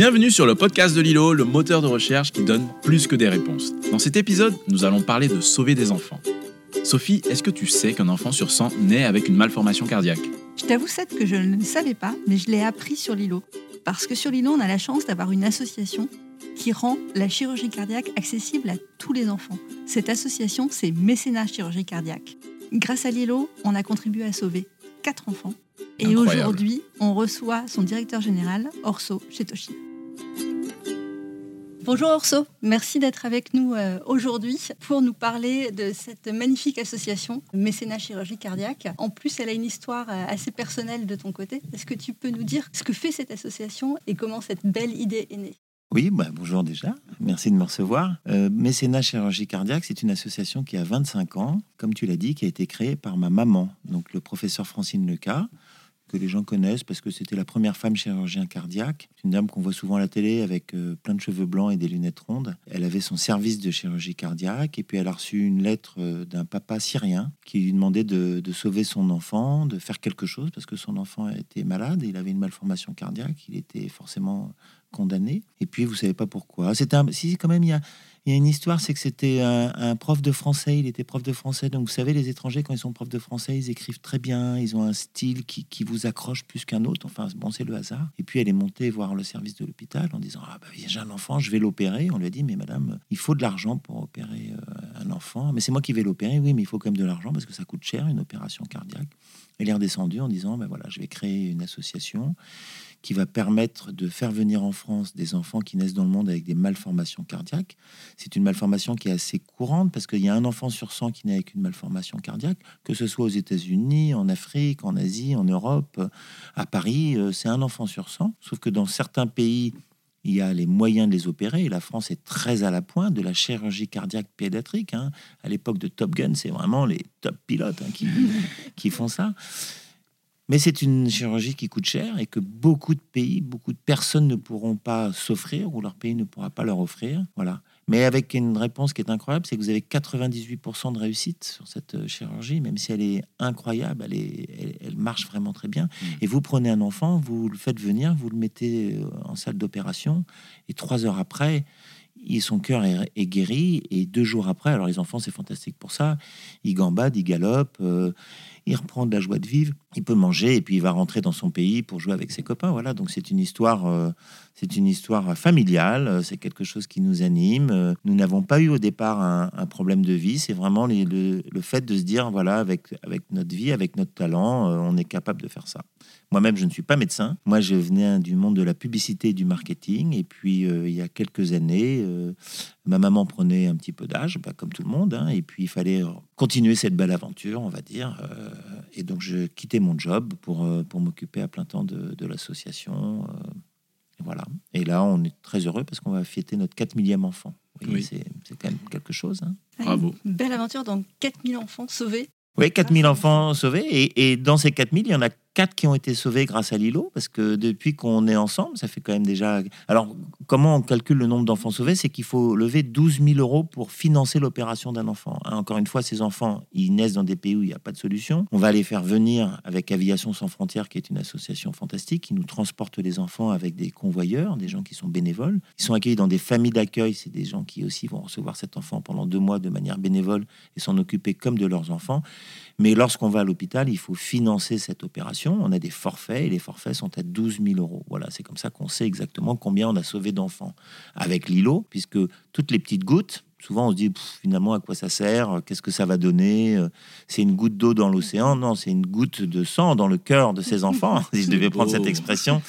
Bienvenue sur le podcast de Lilo, le moteur de recherche qui donne plus que des réponses. Dans cet épisode, nous allons parler de sauver des enfants. Sophie, est-ce que tu sais qu'un enfant sur 100 naît avec une malformation cardiaque? Je t'avoue, Seth, que je ne le savais pas, mais je l'ai appris sur Lilo. Parce que sur Lilo, on a la chance d'avoir une association qui rend la chirurgie cardiaque accessible à tous les enfants. Cette association, c'est Mécénat Chirurgie Cardiaque. Grâce à Lilo, on a contribué à sauver quatre enfants. Et aujourd'hui, on reçoit son directeur général, Orso Chetoshin. Bonjour Orso, merci d'être avec nous euh, aujourd'hui pour nous parler de cette magnifique association Mécénat Chirurgie Cardiaque. En plus, elle a une histoire euh, assez personnelle de ton côté. Est-ce que tu peux nous dire ce que fait cette association et comment cette belle idée est née? Oui, bah, bonjour déjà. Merci de me recevoir. Euh, Mécénat Chirurgie Cardiaque, c'est une association qui a 25 ans, comme tu l'as dit, qui a été créée par ma maman, donc le professeur Francine Leca, que les gens connaissent parce que c'était la première femme chirurgien cardiaque. C'est une dame qu'on voit souvent à la télé avec euh, plein de cheveux blancs et des lunettes rondes. Elle avait son service de chirurgie cardiaque et puis elle a reçu une lettre euh, d'un papa syrien qui lui demandait de, de sauver son enfant, de faire quelque chose parce que son enfant était malade, il avait une malformation cardiaque, il était forcément condamné. Et puis, vous savez pas pourquoi. C'était un... Si, quand même, il y a, il y a une histoire, c'est que c'était un, prof de français. Il était prof de français. Donc, vous savez, les étrangers, quand ils sont profs de français, ils écrivent très bien. Ils ont un style qui, vous accroche plus qu'un autre. Enfin, bon, c'est le hasard. Et puis, elle est montée voir le service de l'hôpital en disant Ah, bah, j'ai un enfant, je vais l'opérer. On lui a dit Mais madame, il faut de l'argent pour opérer euh, un enfant. Mais c'est moi qui vais l'opérer. Oui, mais il faut quand même de l'argent parce que ça coûte cher, une opération cardiaque. Elle est redescendue en disant Ben voilà, je vais créer une association qui va permettre de faire venir en France des enfants qui naissent dans le monde avec des malformations cardiaques. C'est une malformation qui est assez courante parce qu'il y a un enfant sur 100 qui naît avec une malformation cardiaque, que ce soit aux États-Unis, en Afrique, en Asie, en Europe, à Paris, euh, c'est un enfant sur 100. Sauf que dans certains pays, il y a les moyens de les opérer. La France est très à la pointe de la chirurgie cardiaque pédiatrique. hein. À l'époque de Top Gun, c'est vraiment les top pilotes hein, qui, qui font ça. Mais c'est une chirurgie qui coûte cher et que beaucoup de pays, beaucoup de personnes ne pourront pas s'offrir ou leur pays ne pourra pas leur offrir. Voilà. Mais avec une réponse qui est incroyable, c'est que vous avez 98% de réussite sur cette euh, chirurgie, même si elle est incroyable, elle, est, elle, elle marche vraiment très bien. Et vous prenez un enfant, vous le faites venir, vous le mettez euh, en salle d'opération, et trois heures après, son cœur est, est guéri, et deux jours après, alors les enfants, c'est fantastique pour ça, il gambade, il galope, euh, il reprend de la joie de vivre, il peut manger, et puis il va rentrer dans son pays pour jouer avec ses copains. Voilà, donc c'est une histoire, euh, c'est une histoire familiale, euh, c'est quelque chose qui nous anime. Euh, Nous n'avons pas eu au départ un, problème de vie, c'est vraiment le, fait de se dire, voilà, avec, avec notre vie, avec notre talent, on est capable de faire ça. Moi-même, je ne suis pas médecin. Moi, je venais du monde de la publicité et du marketing. Et puis, il y a quelques années, ma maman prenait un petit peu d'âge, bah, comme tout le monde. hein, et puis, il fallait continuer cette belle aventure, on va dire. et donc, je quittais mon job pour, euh, pour m'occuper à plein temps de, de l'association. euh, et voilà. Et là, on est très heureux parce qu'on va fêter notre 4 millième enfant. Oui. C'est quand même quelque chose. hein. Bravo. Une belle aventure dans 4000 enfants sauvés. Oui, 4000 Ah, enfants sauvés. Et, et dans ces 4000, il y en a 4 qui ont été sauvés grâce à Lilo, parce que depuis qu'on est ensemble, ça fait quand même déjà... Alors, comment on calcule le nombre d'enfants sauvés? C'est qu'il faut lever 12 000 euros pour financer l'opération d'un enfant. Hein, encore une fois, ces enfants, ils naissent dans des pays où il n'y a pas de solution. On va les faire venir avec Aviation Sans Frontières, qui est une association fantastique, qui nous transporte les enfants avec des convoyeurs, des gens qui sont bénévoles. Ils sont accueillis dans des familles d'accueil. C'est des gens qui aussi vont recevoir cet enfant pendant deux mois de manière bénévole et s'en occuper comme de leurs enfants. Mais lorsqu'on va à l'hôpital, il faut financer cette opération. On a des forfaits et les forfaits sont à 12 000 euros. Voilà, c'est comme ça qu'on sait exactement combien on a sauvé d'enfants avec Lilo, puisque toutes les petites gouttes, souvent on se dit Pff, finalement à quoi ça sert? Qu'est-ce que ça va donner? C'est une goutte d'eau dans l'océan? Non, c'est une goutte de sang dans le cœur de ces enfants, si je devais prendre cette beau. expression.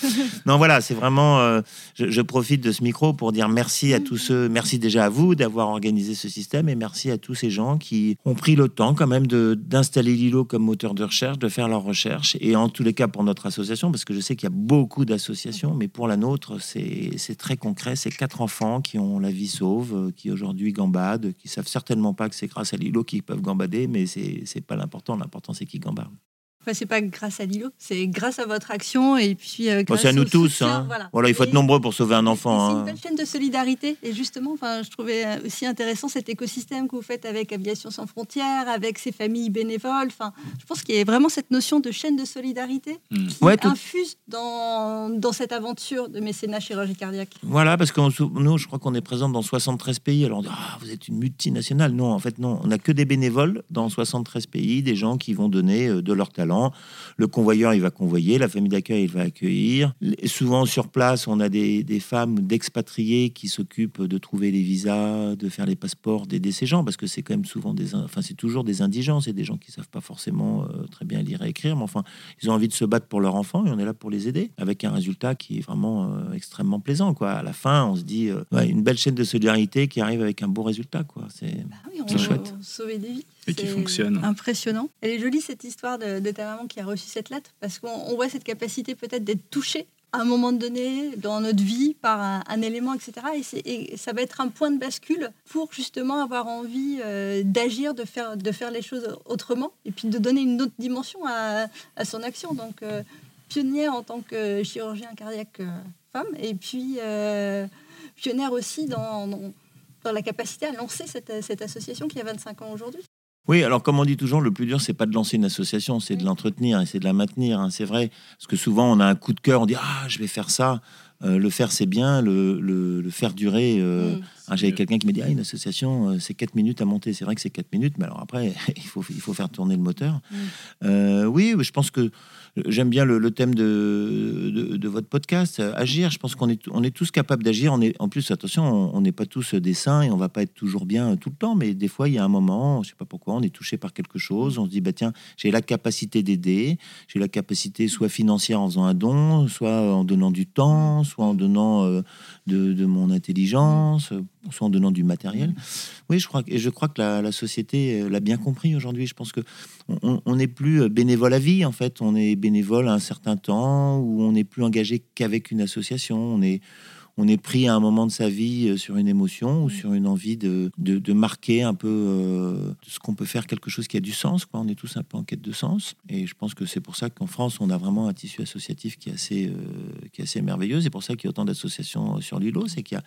Non, voilà, c'est vraiment. euh, je, je profite de ce micro pour dire merci à tous ceux, merci déjà à vous d'avoir organisé ce système et merci à tous ces gens qui ont pris le temps quand même d'installer Lilo comme moteur de recherche, de faire leurs recherches et en tous les cas pour notre association, parce que je sais qu'il y a beaucoup d'associations, mais pour la nôtre, c'est c'est très concret. C'est quatre enfants qui ont la vie sauve, euh, qui aujourd'hui gambadent, qui savent certainement pas que c'est grâce à Lilo qu'ils peuvent gambader, mais c'est pas l'important. L'important c'est qu'ils gambadent. Enfin, c'est pas grâce à Lilo, c'est grâce à votre action et puis euh, grâce c'est à nous au tous. soutien, hein. Voilà. il faut être nombreux pour sauver un enfant. C'est une hein. belle chaîne de solidarité. Et justement, enfin, je trouvais euh, aussi intéressant cet écosystème que vous faites avec Aviation sans frontières, avec ces familles bénévoles. Enfin, je pense qu'il y a vraiment cette notion de chaîne de solidarité Mm. qui Ouais, tout- infuse dans, dans cette aventure de mécénat chirurgie cardiaque. Voilà, parce que nous, je crois qu'on est présent dans 73 pays. Alors, on dit, ah, vous êtes une multinationale. Non, en fait, non. On n'a que des bénévoles dans 73 pays, des gens qui vont donner euh, de leur talent. Le convoyeur, il va convoyer. La famille d'accueil, il va accueillir. Souvent, sur place, on a des, des femmes d'expatriés qui s'occupent de trouver les visas, de faire les passeports, d'aider ces gens, parce que c'est quand même souvent des... in- Enfin, c'est toujours des indigents. C'est des gens qui savent pas forcément euh, très bien lire et écrire. Mais enfin, ils ont envie de se battre pour leur enfant et on est là pour les aider avec un résultat qui est vraiment euh, extrêmement plaisant. Quoi. À la fin, on se dit euh, ouais, une belle chaîne de solidarité qui arrive avec un beau résultat. Quoi. C'est... Bah oui, chouette. sauver des vies. Et qui fonctionne. Impressionnant. Elle est jolie cette histoire de, de maman qui a reçu cette lettre parce qu'on on voit cette capacité peut-être d'être touché à un moment donné dans notre vie par un, élément, etc. Et, ça va être un point de bascule pour justement avoir envie euh, d'agir, de faire, de faire les choses autrement et puis de donner une autre dimension à, son action. Donc, euh, pionnière en tant que chirurgien cardiaque euh, femme et puis pionnière aussi dans, la capacité à lancer cette association qui a 25 ans aujourd'hui. Oui, alors comme on dit toujours, le plus dur, c'est pas de lancer une association, c'est de l'entretenir et c'est de la maintenir. hein, c'est vrai, parce que souvent on a un coup de cœur, on dit ah je vais faire ça. Euh, le faire c'est bien, le, le- le faire durer. euh, ah, J'avais quelqu'un qui m'a dit ah une association euh, c'est 4 minutes à monter. C'est vrai que c'est 4 minutes, mais alors après il faut il faut faire tourner le moteur. Euh, oui, je pense que j'aime bien le, thème de, de, votre podcast, euh, agir. Je pense qu'on est on est tous capables d'agir. En plus attention, on n'est pas tous des saints et on va pas être toujours bien euh, tout le temps, mais des fois il y a un moment, je sais pas pourquoi, on est touché par quelque chose. On se dit bah tiens j'ai la capacité d'aider, j'ai la capacité soit financière en faisant un don, soit en donnant du temps, soit en donnant euh, de, de mon intelligence, euh, soit en donnant du matériel. Oui, je crois, que- et je crois que la, la société euh, l'a bien compris aujourd'hui. Je pense que on- n'est plus euh, bénévole à vie, en fait. On est bénévole à un certain temps, où on n'est plus engagé qu'avec une association. On est, on est pris à un moment de sa vie euh, sur une émotion ou sur une envie de, de, de marquer un peu euh, ce qu'on peut faire, quelque chose qui a du sens. Quoi. On est tous un peu en quête de sens. Et je pense que c'est pour ça qu'en France, on a vraiment un tissu associatif qui est assez, euh, qui est assez merveilleux. C'est pour ça qu'il y a autant d'associations sur l'îlot. C'est qu'il y a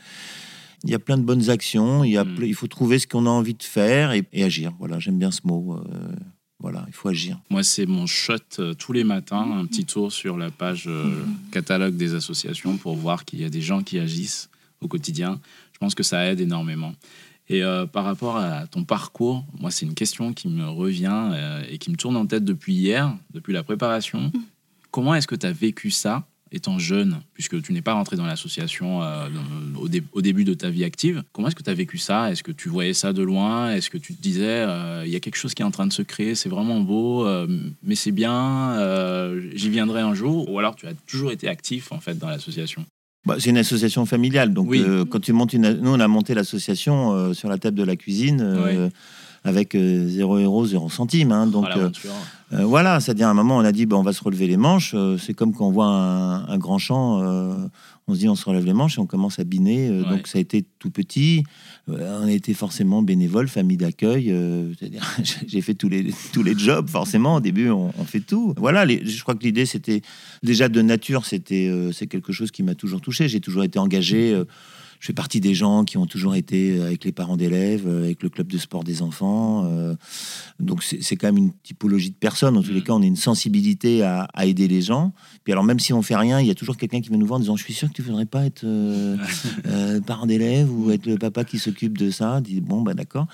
il y a plein de bonnes actions, il, y a Mm. il faut trouver ce qu'on a envie de faire et, et agir. Voilà, j'aime bien ce mot. euh, voilà, il faut agir. Moi, c'est mon shot euh, tous les matins, un petit tour sur la page euh, catalogue des associations pour voir qu'il y a des gens qui agissent au quotidien. Je pense que ça aide énormément. Et euh, par rapport à ton parcours, moi, c'est une question qui me revient et qui me tourne en tête depuis hier, depuis la préparation. Comment est-ce que tu as vécu ça étant jeune, puisque tu n'es pas rentré dans l'association euh, au, dé- au début de ta vie active Comment est-ce que tu as vécu ça? Est-ce que tu voyais ça de loin? Est-ce que tu te disais, euh, il y a quelque chose qui est en train de se créer, c'est vraiment beau, euh, mais c'est bien, euh, j'y viendrai un jour? Ou alors tu as toujours été actif en fait dans l'association? Bah, c'est une association familiale. Donc, Oui. euh, quand tu montes une. Nous, on a monté l'association euh, sur la table de la cuisine. euh, Avec euh, 0 euros, 0 centimes. hein. donc, Voilà, euh. Euh, voilà, c'est-à-dire à un moment, on a dit, ben, on va se relever les manches. Euh, c'est comme quand on voit un, un grand champ, euh, on se dit, on se relève les manches et on commence à biner. Ouais. Donc ça a été tout petit. On a été forcément bénévole, famille d'accueil. euh, c'est-à-dire, j'ai fait tous les, tous les jobs, forcément. Au début, on, on fait tout. Voilà, les- je crois que l'idée, c'était déjà de nature, c'était c'est quelque chose qui m'a toujours touché. J'ai toujours été engagé. Euh, je fais partie des gens qui ont toujours été avec les parents d'élèves, euh, avec le club de sport des enfants. euh, donc c'est quand même une typologie de personnes. En tous les Mm. cas, on a une sensibilité à, à aider les gens. Puis alors même si on fait rien, il y a toujours quelqu'un qui vient nous voir en disant je suis sûr que tu voudrais pas être euh, euh, parent d'élève ou être le papa qui s'occupe de ça. Dit bon bah d'accord.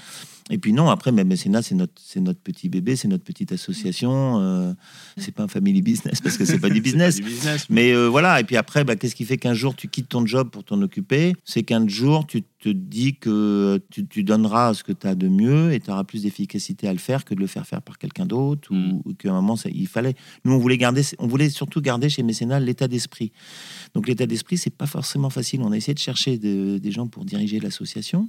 Et puis non, après, mais mécénat, c'est notre, c'est notre petit bébé, c'est notre petite association. euh, c'est pas un family business parce que c'est pas du business. Pas du business. Mais euh, voilà, et puis après, bah, qu'est-ce qui fait qu'un jour tu quittes ton job pour t'en occuper? C'est qu'un jour tu te dis que tu, tu donneras ce que tu as de mieux et tu auras plus d'efficacité à le faire que de le faire faire par quelqu'un d'autre Mm. ou, ou qu'à un moment ça, il fallait. Nous, on voulait garder, on voulait surtout garder chez Mécénat l'état d'esprit. Donc l'état d'esprit, c'est pas forcément facile. On a essayé de chercher de- des gens pour diriger l'association.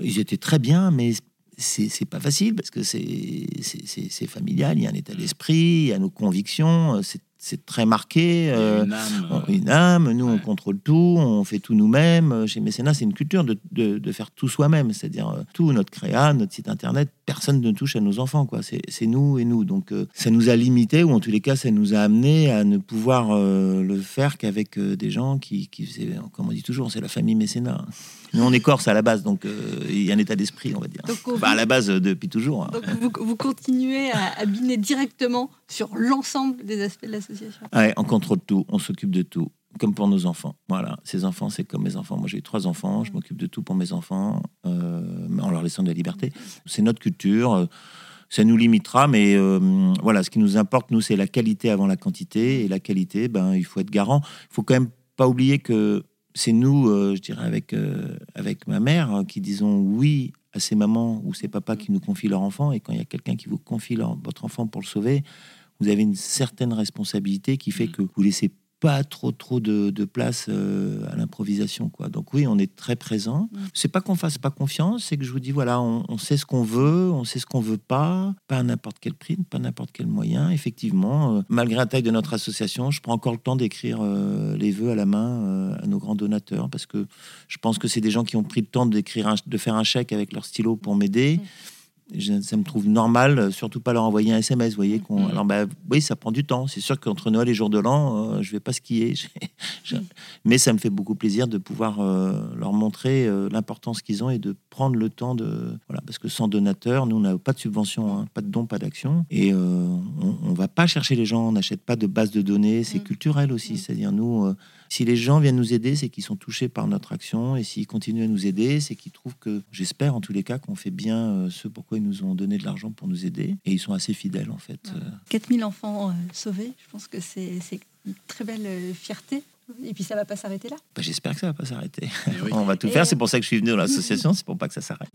Ils étaient très bien, mais c'est c'est pas facile parce que c'est c'est- c'est c'est familial. Il y a un état d'esprit, il y a nos convictions. euh, C'est c'est très marqué. A euh, une âme, on- euh, une âme, nous on contrôle tout, on fait tout nous-mêmes. Chez Mécénat, c'est une culture de, de- de faire tout soi-même, c'est-à-dire euh, tout, notre créa, notre site internet, personne ne touche à nos enfants, quoi. C'est nous et nous. Donc, euh, ça nous a limité, ou en tous les cas, ça nous a amené à ne pouvoir euh, le faire qu'avec euh, des gens qui, qui faisaient, comme on dit toujours, c'est la famille mécénat. Nous, on est corse à la base, donc il y a un état d'esprit, on va dire. Donc, à la base, depuis toujours. hein. Donc vous, vous continuez à, à biner directement sur l'ensemble des aspects de l'association? Ouais, on contrôle tout, on s'occupe de tout, comme pour nos enfants. Voilà, ces enfants, c'est comme mes enfants. Moi, j'ai trois enfants, je m'occupe de tout pour mes enfants, euh, en leur laissant de la liberté. C'est notre culture. euh, Ça nous limitera, mais euh, voilà, ce qui nous importe, nous, c'est la qualité avant la quantité. Et la qualité, ben, il faut être garant. Il faut quand même pas oublier que c'est nous, je dirais, avec, avec ma mère, hein, qui disons oui à ces mamans ou ces papas qui nous confient leur enfant. Et quand il y a quelqu'un qui vous confie leur- votre enfant pour le sauver, vous avez une certaine responsabilité qui fait que vous laissez pas trop trop de, de place euh, à l'improvisation quoi. Donc oui on est très présent. Mm. c'est pas qu'on fasse pas confiance c'est que je vous dis voilà on, on sait ce qu'on veut on sait ce qu'on veut pas pas à n'importe quel prix pas n'importe quel moyen. Effectivement euh, malgré la taille de notre association je prends encore le temps d'écrire euh, les vœux à la main à nos grands donateurs parce que je pense que c'est des gens qui ont pris le temps d'écrire de faire un chèque avec leur stylo pour m'aider je- ça me trouve normal, euh, surtout pas leur envoyer un SMS, vous voyez. qu'on- Mhm. Alors, bah, oui, ça prend du temps. C'est sûr qu'entre Noël et jour de l'an, euh, je vais pas skier. Je- Mais ça me fait beaucoup plaisir de pouvoir euh, leur montrer euh, l'importance qu'ils ont et de prendre le temps de. Voilà, parce que sans donateur, nous, on n'a pas de subvention, hein, pas de dons, pas d'action. Et on, on va pas chercher les gens, on n'achète pas de base de données. C'est Mhm. culturel aussi. Mhm. C'est-à-dire, nous, si les gens viennent nous aider, c'est qu'ils sont touchés par notre action. Et s'ils continuent à nous aider, c'est qu'ils trouvent que, j'espère en tous les cas, qu'on fait bien euh, ce pourquoi ils nous ont donné de l'argent pour nous aider. Et ils sont assez fidèles, en fait. Ouais. Euh, 4000 enfants euh, sauvés, je pense que c'est une très belle fierté. Et puis ça va pas s'arrêter là. bah, j'espère que ça va pas s'arrêter. Eh oui. On va tout Et- faire. C'est pour ça que je suis venu dans l'association. C'est pour pas que ça s'arrête.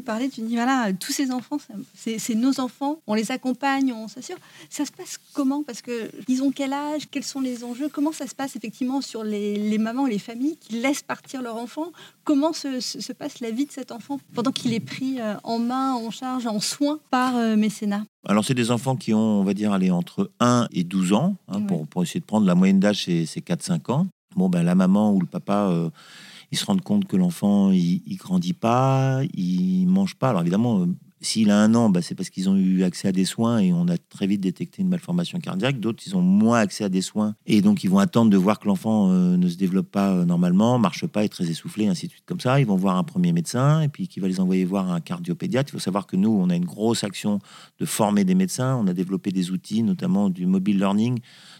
Nous parler Tu dis voilà, tous ces enfants, c'est nos enfants, on les accompagne, on s'assure. Ça se passe comment? Parce que ils ont quel âge? Quels sont les enjeux? Comment ça se passe effectivement sur les, les mamans et les familles qui laissent partir leur enfant Comment se, se- se passe la vie de cet enfant pendant qu'il est pris euh, en main, en charge, en soin par euh, mécénat? Alors, c'est des enfants qui ont, on va dire, aller entre 1 et 12 ans, hein, Ouais. pour, pour essayer de prendre la moyenne d'âge, c'est c'est 4-5 ans. Bon, ben, la maman ou le papa, euh, ils se rendent compte que l'enfant, il, il grandit pas, il mange pas. Alors, évidemment, euh, s'il a un an, ben, c'est parce qu'ils ont eu accès à des soins et on a très vite détecté une malformation cardiaque. D'autres, ils ont moins accès à des soins et donc ils vont attendre de voir que l'enfant euh, ne se développe pas euh, normalement, marche pas, est très essoufflé, ainsi de suite comme ça. Ils vont voir un premier médecin et puis qui va les envoyer voir un cardiopédiatre. Il faut savoir que nous, on a une grosse action de former des médecins. On a développé des outils, notamment du mobile learning,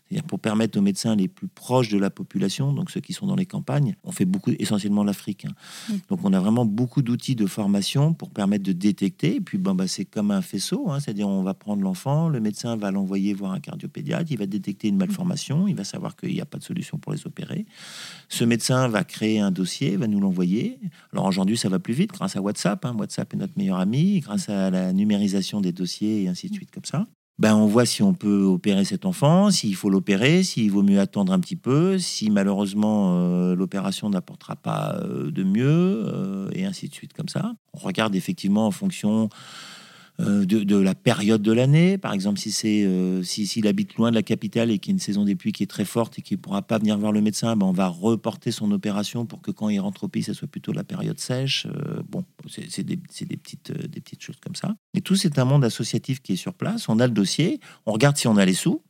c'est-à-dire pour permettre aux médecins les plus proches de la population, donc ceux qui sont dans les campagnes. On fait beaucoup, essentiellement l'Afrique. hein. Mm. Donc on a vraiment beaucoup d'outils de formation pour permettre de détecter. Et puis bon, bah, c'est comme un faisceau, hein. c'est-à-dire on va prendre l'enfant, le médecin va l'envoyer voir un cardiopédiatre, il va détecter une malformation, il va savoir qu'il n'y a pas de solution pour les opérer. Ce médecin va créer un dossier, va nous l'envoyer. Alors aujourd'hui, ça va plus vite grâce à WhatsApp. hein. WhatsApp est notre meilleur ami, grâce à la numérisation des dossiers et ainsi de suite comme ça. Ben, on voit si on peut opérer cet enfant, s'il faut l'opérer, s'il vaut mieux attendre un petit peu, si malheureusement euh, l'opération n'apportera pas euh, de mieux, euh, et ainsi de suite comme ça. On regarde effectivement en fonction de, de la période de l'année. Par exemple, si c'est euh, si, s'il habite loin de la capitale et qu'il y a une saison des pluies qui est très forte et qu'il ne pourra pas venir voir le médecin, ben, on va reporter son opération pour que quand il rentre au pays, ça soit plutôt la période sèche. Euh, bon, c'est des, des petites, euh, des petites choses comme ça. Et tout, c'est un monde associatif qui est sur place. On a le dossier, on regarde si on a les sous.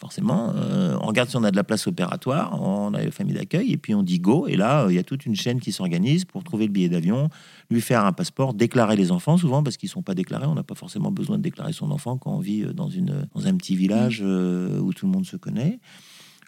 Forcément, euh, on regarde si on a de la place opératoire, on a la famille d'accueil, et puis on dit go. Et là, euh, il y a toute une chaîne qui s'organise pour trouver le billet d'avion, lui faire un passeport, déclarer les enfants, souvent parce qu'ils ne sont pas déclarés. On n'a pas forcément besoin de déclarer son enfant quand on vit euh, dans, une, dans un petit village euh, où tout le monde se connaît.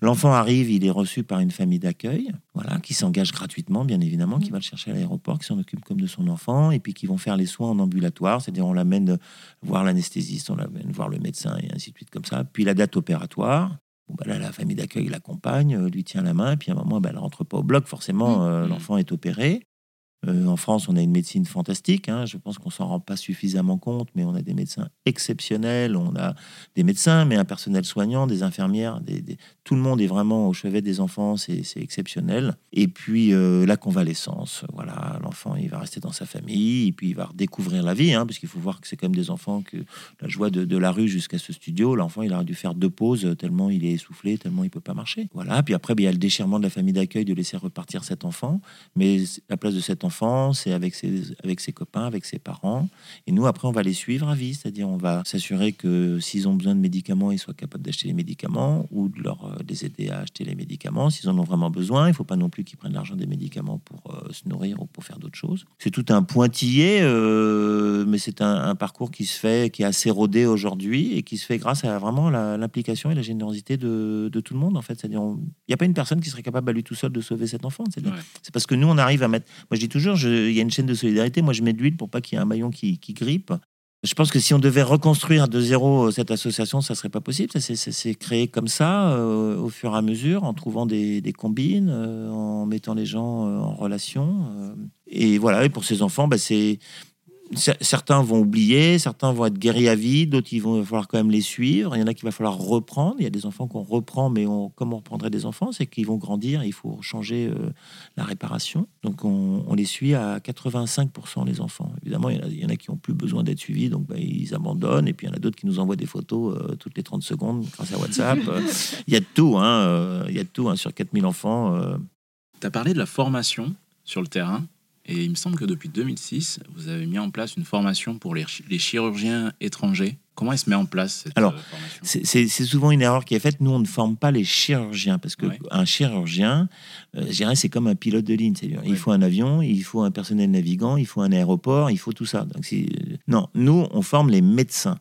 L'enfant arrive, il est reçu par une famille d'accueil, voilà, qui s'engage gratuitement, bien évidemment, qui va le chercher à l'aéroport, qui s'en occupe comme de son enfant, et puis qui vont faire les soins en ambulatoire, c'est-à-dire on l'amène voir l'anesthésiste, on l'amène voir le médecin, et ainsi de suite comme ça. Puis la date opératoire, bon, bah là, la famille d'accueil l'accompagne, euh, lui tient la main, puis à un moment, bah, elle rentre pas au bloc, forcément, Mmh. euh, Mmh. l'enfant est opéré. Euh, en France, on a une médecine fantastique. hein. Je pense qu'on s'en rend pas suffisamment compte, mais on a des médecins exceptionnels. On a des médecins, mais un personnel soignant, des infirmières. Des, Tout le monde est vraiment au chevet des enfants. C'est exceptionnel. Et puis euh, la convalescence. Voilà, l'enfant, il va rester dans sa famille, et puis il va redécouvrir la vie, hein, parce qu'il faut voir que c'est même des enfants que la joie de, la rue jusqu'à ce studio. L'enfant, il aurait dû faire deux pauses tellement il est essoufflé, tellement il peut pas marcher. Voilà. Puis après, ben, il y a le déchirement de la famille d'accueil de laisser repartir cet enfant. Mais la place de cet enfant enfant, c'est avec ses, avec ses copains, avec ses parents. Et nous, après, on va les suivre à vie, c'est-à-dire on va s'assurer que s'ils ont besoin de médicaments, ils soient capables d'acheter les médicaments ou de leur, euh, les aider à acheter les médicaments. S'ils en ont vraiment besoin, il ne faut pas non plus qu'ils prennent l'argent des médicaments pour euh, se nourrir ou pour faire d'autres choses. C'est tout un pointillé, euh, mais c'est un, un parcours qui se fait, qui est assez rodé aujourd'hui et qui se fait grâce à vraiment l'implication et la générosité de, de tout le monde, en fait. C'est-à-dire, il n'y a pas une personne qui serait capable à lui tout seul de sauver cet enfant. Ouais. c'est parce que nous, on arrive à mettre. Moi, je dis toujours, il y a une chaîne de solidarité. Moi, je mets de l'huile pour pas qu'il y ait un maillon qui, grippe. Je pense que si on devait reconstruire de zéro euh, cette association, ça serait pas possible. S'est créé comme ça, euh, au fur et à mesure, en trouvant des, combines, euh, en mettant les gens en relation. et voilà. Et pour ces enfants, bah, c'est certains vont oublier, certains vont être guéris à vie, d'autres il va falloir quand même les suivre. Il y en a qu'il va falloir reprendre. Il y a des enfants qu'on reprend, mais on, comme on reprendrait des enfants, c'est qu'ils vont grandir. Il faut changer euh, la réparation. Donc on, on les suit à 85% les enfants. Évidemment, il y en a, il y en a qui ont plus besoin d'être suivis, donc bah, ils abandonnent. Et puis il y en a d'autres qui nous envoient des photos euh, toutes les 30 secondes grâce à WhatsApp. Euh, il y a de tout, hein, euh, il y a de tout hein, sur 4000 enfants. euh, Tu as parlé de la formation sur le terrain. Et il me semble que depuis 2006, vous avez mis en place une formation pour les, chi- les chirurgiens étrangers. Comment elle se met en place cette Alors, euh, formation? C'est souvent une erreur qui est faite. Nous, on ne forme pas les chirurgiens parce que Ouais. un chirurgien, euh, je dirais, c'est comme un pilote de ligne. Il faut un avion, il faut un personnel navigant, il faut un aéroport, il faut tout ça. Donc, c'est- non, nous, on forme les médecins.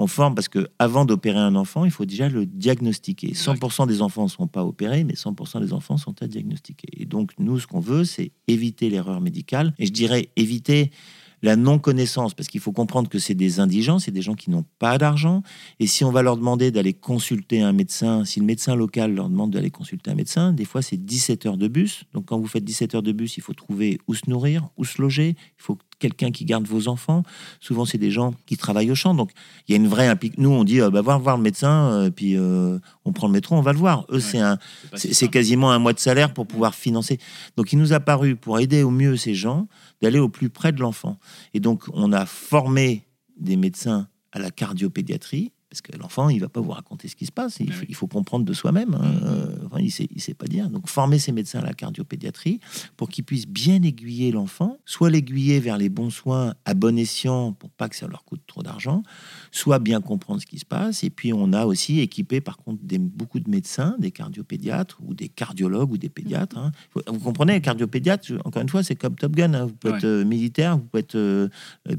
On forme parce que avant d'opérer un enfant, il faut déjà le diagnostiquer. 100% des enfants ne sont pas opérés, mais 100% des enfants sont à diagnostiquer. Et donc, nous, ce qu'on veut, c'est éviter l'erreur médicale. Et je dirais éviter la non-connaissance, parce qu'il faut comprendre que c'est des indigents, c'est des gens qui n'ont pas d'argent. Et si on va leur demander d'aller consulter un médecin, si le médecin local leur demande d'aller consulter un médecin, des fois c'est 17 heures de bus. Donc quand vous faites 17 heures de bus, il faut trouver où se nourrir, où se loger. Il faut quelqu'un qui garde vos enfants. Souvent c'est des gens qui travaillent au champ. Donc il y a une vraie implication. Nous on dit, euh, bah, voir voir le médecin, euh, puis euh, on prend le métro, on va le voir. Eux Ouais. c'est un, c'est quasiment un mois de salaire pour pouvoir financer. Donc, il nous a paru, pour aider au mieux ces gens, d'aller au plus près de l'enfant. Et donc, on a formé des médecins à la cardiopédiatrie, parce que l'enfant, il va pas vous raconter ce qui se passe. Il, faut, oui. il faut comprendre de soi-même. hein. Mhm. Euh, enfin, il sait, il sait pas dire. Donc, former ces médecins à la cardiopédiatrie pour qu'ils puissent bien aiguiller l'enfant, soit l'aiguiller vers les bons soins à bon escient pour pas que ça leur coûte trop d'argent, soit bien comprendre ce qui se passe. Et puis, on a aussi équipé, par contre, des, beaucoup de médecins, des cardiopédiatres ou des cardiologues ou des pédiatres. hein. Faut- Vous comprenez, cardiopédiatre, je- encore une fois, c'est comme Top Gun. hein. Vous pouvez Ouais. être euh, militaire, vous pouvez être euh,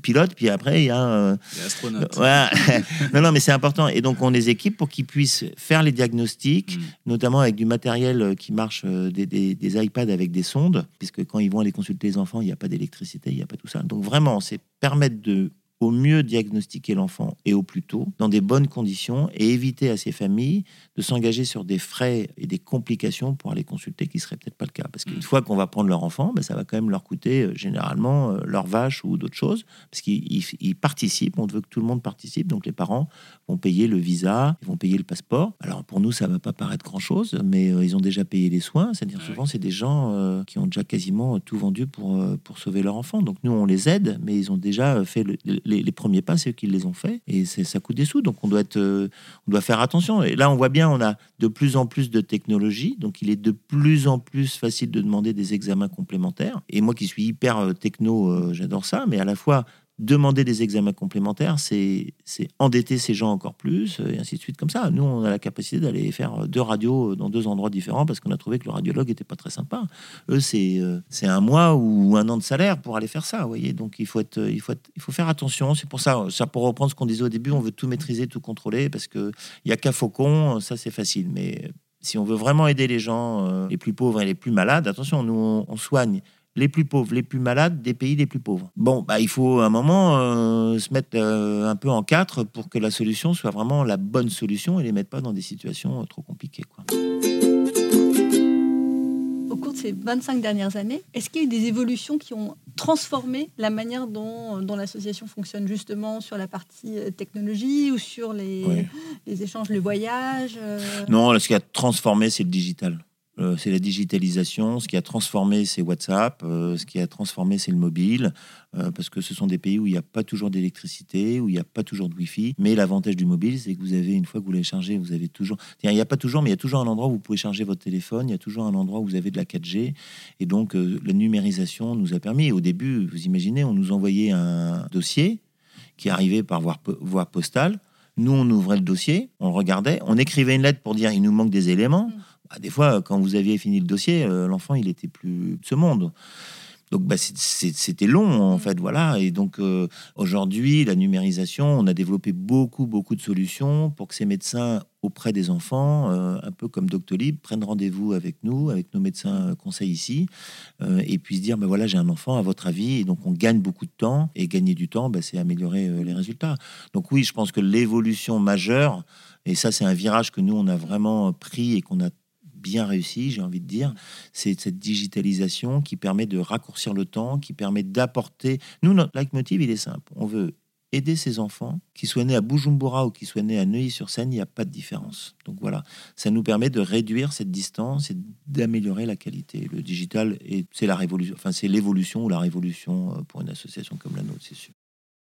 pilote, puis après, il y a... euh, Les astronautes. Ouais. non, non, mais c'est important. Et donc, on les équipe pour qu'ils puissent faire les diagnostics, Mm. notamment avec du matériel euh, qui marche, euh, des, des- des iPads avec des sondes, puisque quand ils vont aller consulter les enfants, il n'y a pas d'électricité, il n'y a pas tout ça. Donc, vraiment, c'est permettre de au mieux diagnostiquer l'enfant et au plus tôt, dans des bonnes conditions, et éviter à ces familles de s'engager sur des frais et des complications pour aller consulter, qui ne serait peut-être pas le cas. Parce qu'une Mm. fois qu'on va prendre leur enfant, ben, ça va quand même leur coûter euh, généralement euh, leur vache ou d'autres choses, parce qu'ils ils- ils participent, on veut que tout le monde participe, donc les parents vont payer le visa, ils vont payer le passeport. Alors pour nous, ça va pas paraître grand-chose, mais euh, ils ont déjà payé les soins, c'est-à-dire souvent c'est des gens qui ont déjà quasiment tout vendu pour, pour sauver leur enfant. Donc nous, on les aide, mais ils ont déjà fait le- les, premiers pas, c'est eux qui les ont fait, et ça coûte des sous, donc on doit, être, euh, on doit faire attention. Et là, on voit bien, on a de plus en plus de technologie, donc il est de plus en plus facile de demander des examens complémentaires. Et moi qui suis hyper euh, techno, euh, j'adore ça, mais à la fois demander des examens complémentaires, c'est endetter ces gens encore plus, euh, et ainsi de suite comme ça. Nous, on a la capacité d'aller faire deux radios dans deux endroits différents parce qu'on a trouvé que le radiologue était pas très sympa. Eux, c'est euh, c'est un mois ou un an de salaire pour aller faire ça, vous voyez. Donc, il faut, être, il faut, il faut faire attention. C'est pour ça, ça pour reprendre ce qu'on disait au début, on veut tout maîtriser, tout contrôler parce qu'il n'y a qu'à Faucon, ça c'est facile. Mais si on veut vraiment aider les gens euh, les plus pauvres et les plus malades, attention, nous, on soigne les plus pauvres, les plus malades des pays les plus pauvres. Bon, bah, il faut à un moment euh, se mettre euh, un peu en quatre pour que la solution soit vraiment la bonne solution et les mettre pas dans des situations euh, trop compliquées. Quoi. Au cours de ces 25 dernières années, est-ce qu'il y a eu des évolutions qui ont transformé la manière dont, dont l'association fonctionne justement sur la partie technologie ou sur les, Ouais. les échanges, le voyage Non, ce qui a transformé, c'est le digital. Euh, c'est la digitalisation. Ce qui a transformé, c'est WhatsApp. Euh, ce qui a transformé, c'est le mobile. Euh, parce que ce sont des pays où il n'y a pas toujours d'électricité, où il n'y a pas toujours de Wi-Fi. Mais l'avantage du mobile, c'est que vous avez, une fois que vous l'avez chargé, vous avez toujours. Il n'y a pas toujours, mais il y a toujours un endroit où vous pouvez charger votre téléphone. Il y a toujours un endroit où vous avez de la 4G. Et donc, la numérisation nous a permis. Au début, vous imaginez, on nous envoyait un dossier qui arrivait par voie postale. Nous, on ouvrait le dossier, on le regardait, on écrivait une lettre pour dire il nous manque des éléments. Bah, des fois, quand vous aviez fini le dossier, euh, l'enfant, il était plus de ce monde. Donc bah, c'était long en mm. fait, voilà. Et donc euh, aujourd'hui, la numérisation, on a développé beaucoup beaucoup de solutions pour que ces médecins auprès des enfants, euh, un peu comme Doctolib, prennent rendez-vous avec nous, avec nos médecins conseils ici, euh, et puissent dire, ben voilà, j'ai un enfant, à votre avis, et donc on gagne beaucoup de temps, et gagner du temps, c'est améliorer les résultats. Donc oui, je pense que l'évolution majeure, et ça c'est un virage que nous on a vraiment pris et qu'on a bien réussi, j'ai envie de dire, c'est cette digitalisation qui permet de raccourcir le temps, qui permet d'apporter. Nous, notre leitmotiv, il est simple. On veut aider ces enfants, qu'ils soient nés à Bujumbura ou qu'ils soient nés à Neuilly-sur-Seine, il n'y a pas de différence. Donc voilà, ça nous permet de réduire cette distance et d'améliorer la qualité. Le digital, c'est la révolution, enfin c'est l'évolution ou la révolution euh, pour une association comme la nôtre, c'est sûr.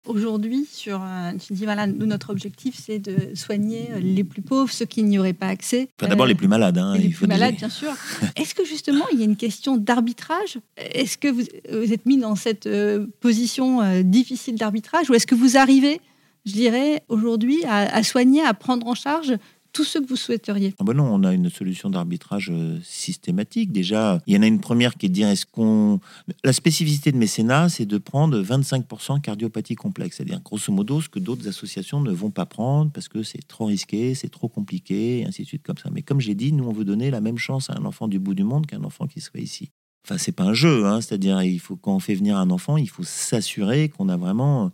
Aujourd'hui, sur, tu dis voilà, nous notre objectif c'est de soigner les plus pauvres, ceux qui n'y auraient pas accès. D'abord les plus malades, hein, les plus malades bien sûr. Est-ce que justement il y a une question d'arbitrage? Est-ce que vous, vous, êtes mis dans cette euh, position euh, difficile d'arbitrage? Ou est-ce que vous arrivez, je dirais aujourd'hui, à, soigner, à prendre en charge tout ce que vous souhaiteriez ah ben Non, on a une solution d'arbitrage euh, systématique. Déjà, il y en a une première qui est de dire est-ce qu'on. La spécificité de mécénat, c'est de prendre 25% cardiopathie complexe, c'est-à-dire grosso modo ce que d'autres associations ne vont pas prendre parce que c'est trop risqué, c'est trop compliqué, et ainsi de suite comme ça. Mais comme j'ai dit, nous, on veut donner la même chance à un enfant du bout du monde qu'un enfant qui soit ici. Enfin, c'est pas un jeu, hein, c'est-à-dire il faut quand on fait venir un enfant, il faut s'assurer qu'on a vraiment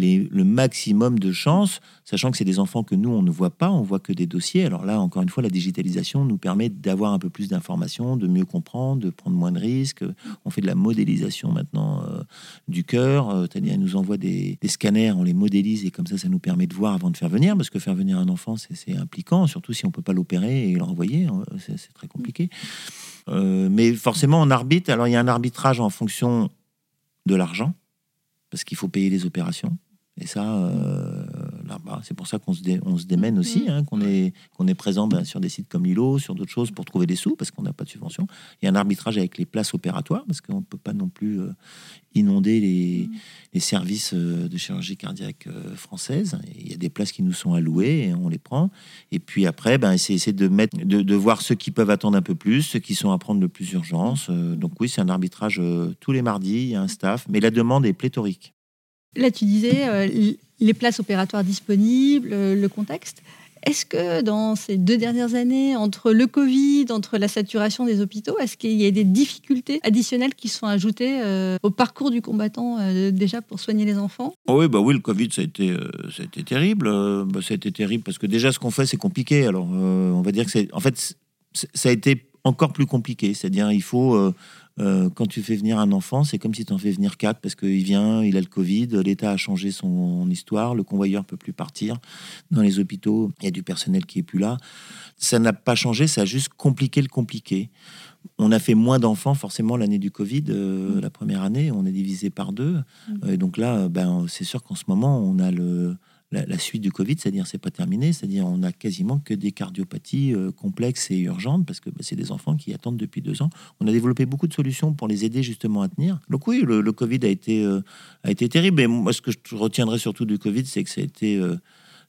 le maximum de chances, sachant que c'est des enfants que nous, on ne voit pas, on voit que des dossiers. Alors là, encore une fois, la digitalisation nous permet d'avoir un peu plus d'informations, de mieux comprendre, de prendre moins de risques. On fait de la modélisation maintenant euh, du cœur, euh, c'est-à-dire nous envoie des, scanners, on les modélise et comme ça, ça nous permet de voir avant de faire venir, parce que faire venir un enfant, c'est impliquant, surtout si on peut pas l'opérer et l'envoyer, hein, c'est très compliqué. Euh, mais forcément, on arbitre. Alors, il y a un arbitrage en fonction de l'argent, parce qu'il faut payer les opérations. Et ça, euh, là-bas, c'est pour ça qu'on se, on se démène aussi, mm. hein, qu'on est, qu'on est présent ben, sur des sites comme Lilo, sur d'autres choses pour trouver des sous, parce qu'on n'a pas de subvention. Il y a un arbitrage avec les places opératoires, parce qu'on ne peut pas non plus euh, inonder les, mm. les, services euh, de chirurgie cardiaque française. Il y a des places qui nous sont allouées, et on les prend. Et puis après, ben, c'est essayer de, mettre, de, de, voir ceux qui peuvent attendre un peu plus, ceux qui sont à prendre le plus urgence. donc oui, c'est un arbitrage tous les mardis, il y a un staff, mais la demande est pléthorique. Là, tu disais euh, les places opératoires disponibles, euh, le contexte. Est-ce que dans ces deux dernières années, entre le Covid, entre la saturation des hôpitaux, est-ce qu'il y a des difficultés additionnelles qui sont ajoutées euh, au parcours du combattant déjà pour soigner les enfants? Oh Oui, bah oui, le Covid, ça a été, terrible. Bah, ça a été terrible parce que déjà, ce qu'on fait, c'est compliqué. Alors, on va dire que c'est. En fait, ça a été encore plus compliqué. C'est-à-dire, il faut euh, quand tu fais venir un enfant, c'est comme si tu en fais venir quatre parce qu'il vient, il a le Covid, l'État a changé son histoire, le convoyeur peut plus partir. Dans les hôpitaux, il y a du personnel qui est plus là. Ça n'a pas changé, ça a juste compliqué le compliqué. On a fait moins d'enfants forcément l'année du Covid, euh, mmh. la première année, on est divisé par deux. Mmh. Et donc là, ben, c'est sûr qu'en ce moment, on a le, la, suite du Covid, c'est-à-dire c'est pas terminé, c'est-à-dire on a quasiment que des cardiopathies euh, complexes et urgentes parce que bah, c'est des enfants qui attendent depuis deux ans. On a développé beaucoup de solutions pour les aider justement à tenir. Donc oui, le, Covid a été euh, terrible. Et moi, ce que je retiendrai surtout du Covid, c'est que ça a été euh,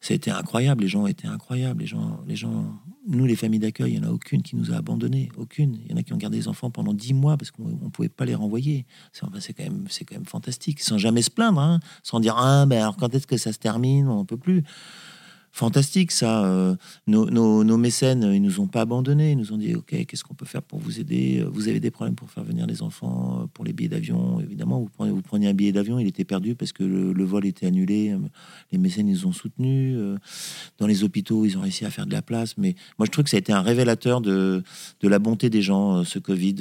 été incroyable. Les gens étaient incroyables. Les gens, les gens, nous, les familles d'accueil, il n'y en a aucune qui nous a abandonnés. Aucune. Il y en a qui ont gardé des enfants pendant dix mois parce qu'on ne pouvait pas les renvoyer. C'est quand, même, quand même fantastique. Sans jamais se plaindre, hein. sans dire Ah, ben alors quand est-ce que ça se termine On ne peut plus fantastique ça. Euh, nos, mécènes, ils nous ont pas abandonnés. Ils nous ont dit ok, qu'est-ce qu'on peut faire pour vous aider Vous avez des problèmes pour faire venir les enfants, euh, pour les billets d'avion. Évidemment, vous prenez, vous preniez un billet d'avion, il était perdu parce que le, vol était annulé. Les mécènes, ils ont soutenu. Euh, dans les hôpitaux, ils ont réussi à faire de la place. Mais moi, je trouve que ça a été un révélateur de, de la bonté des gens, ce Covid.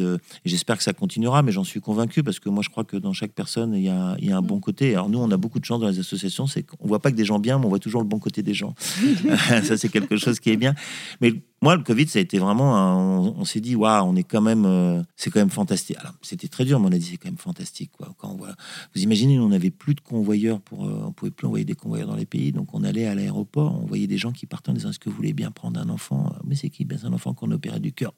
Et j'espère que ça continuera, mais j'en suis convaincu parce que moi, je crois que dans chaque personne, il y a, il y a un bon côté. Alors nous, on a beaucoup de chance dans les associations, c'est qu'on voit pas que des gens bien, mais on voit toujours le bon côté des gens. ça, c'est quelque chose qui est bien. Mais moi, le Covid, ça a été vraiment. on, s'est dit, waouh, on est quand même. Euh, c'est quand même fantastique. Alors, c'était très dur, mais on a dit, c'est quand même fantastique. Quoi. Quand Vous imaginez, on n'avait plus de convoyeurs pour. Euh, on pouvait plus envoyer des convoyeurs dans les pays. Donc, on allait à l'aéroport, on voyait des gens qui partaient en disant, est-ce que vous voulez bien prendre un enfant? Mais c'est qui? Ben, C'est un enfant qu'on opérait du cœur.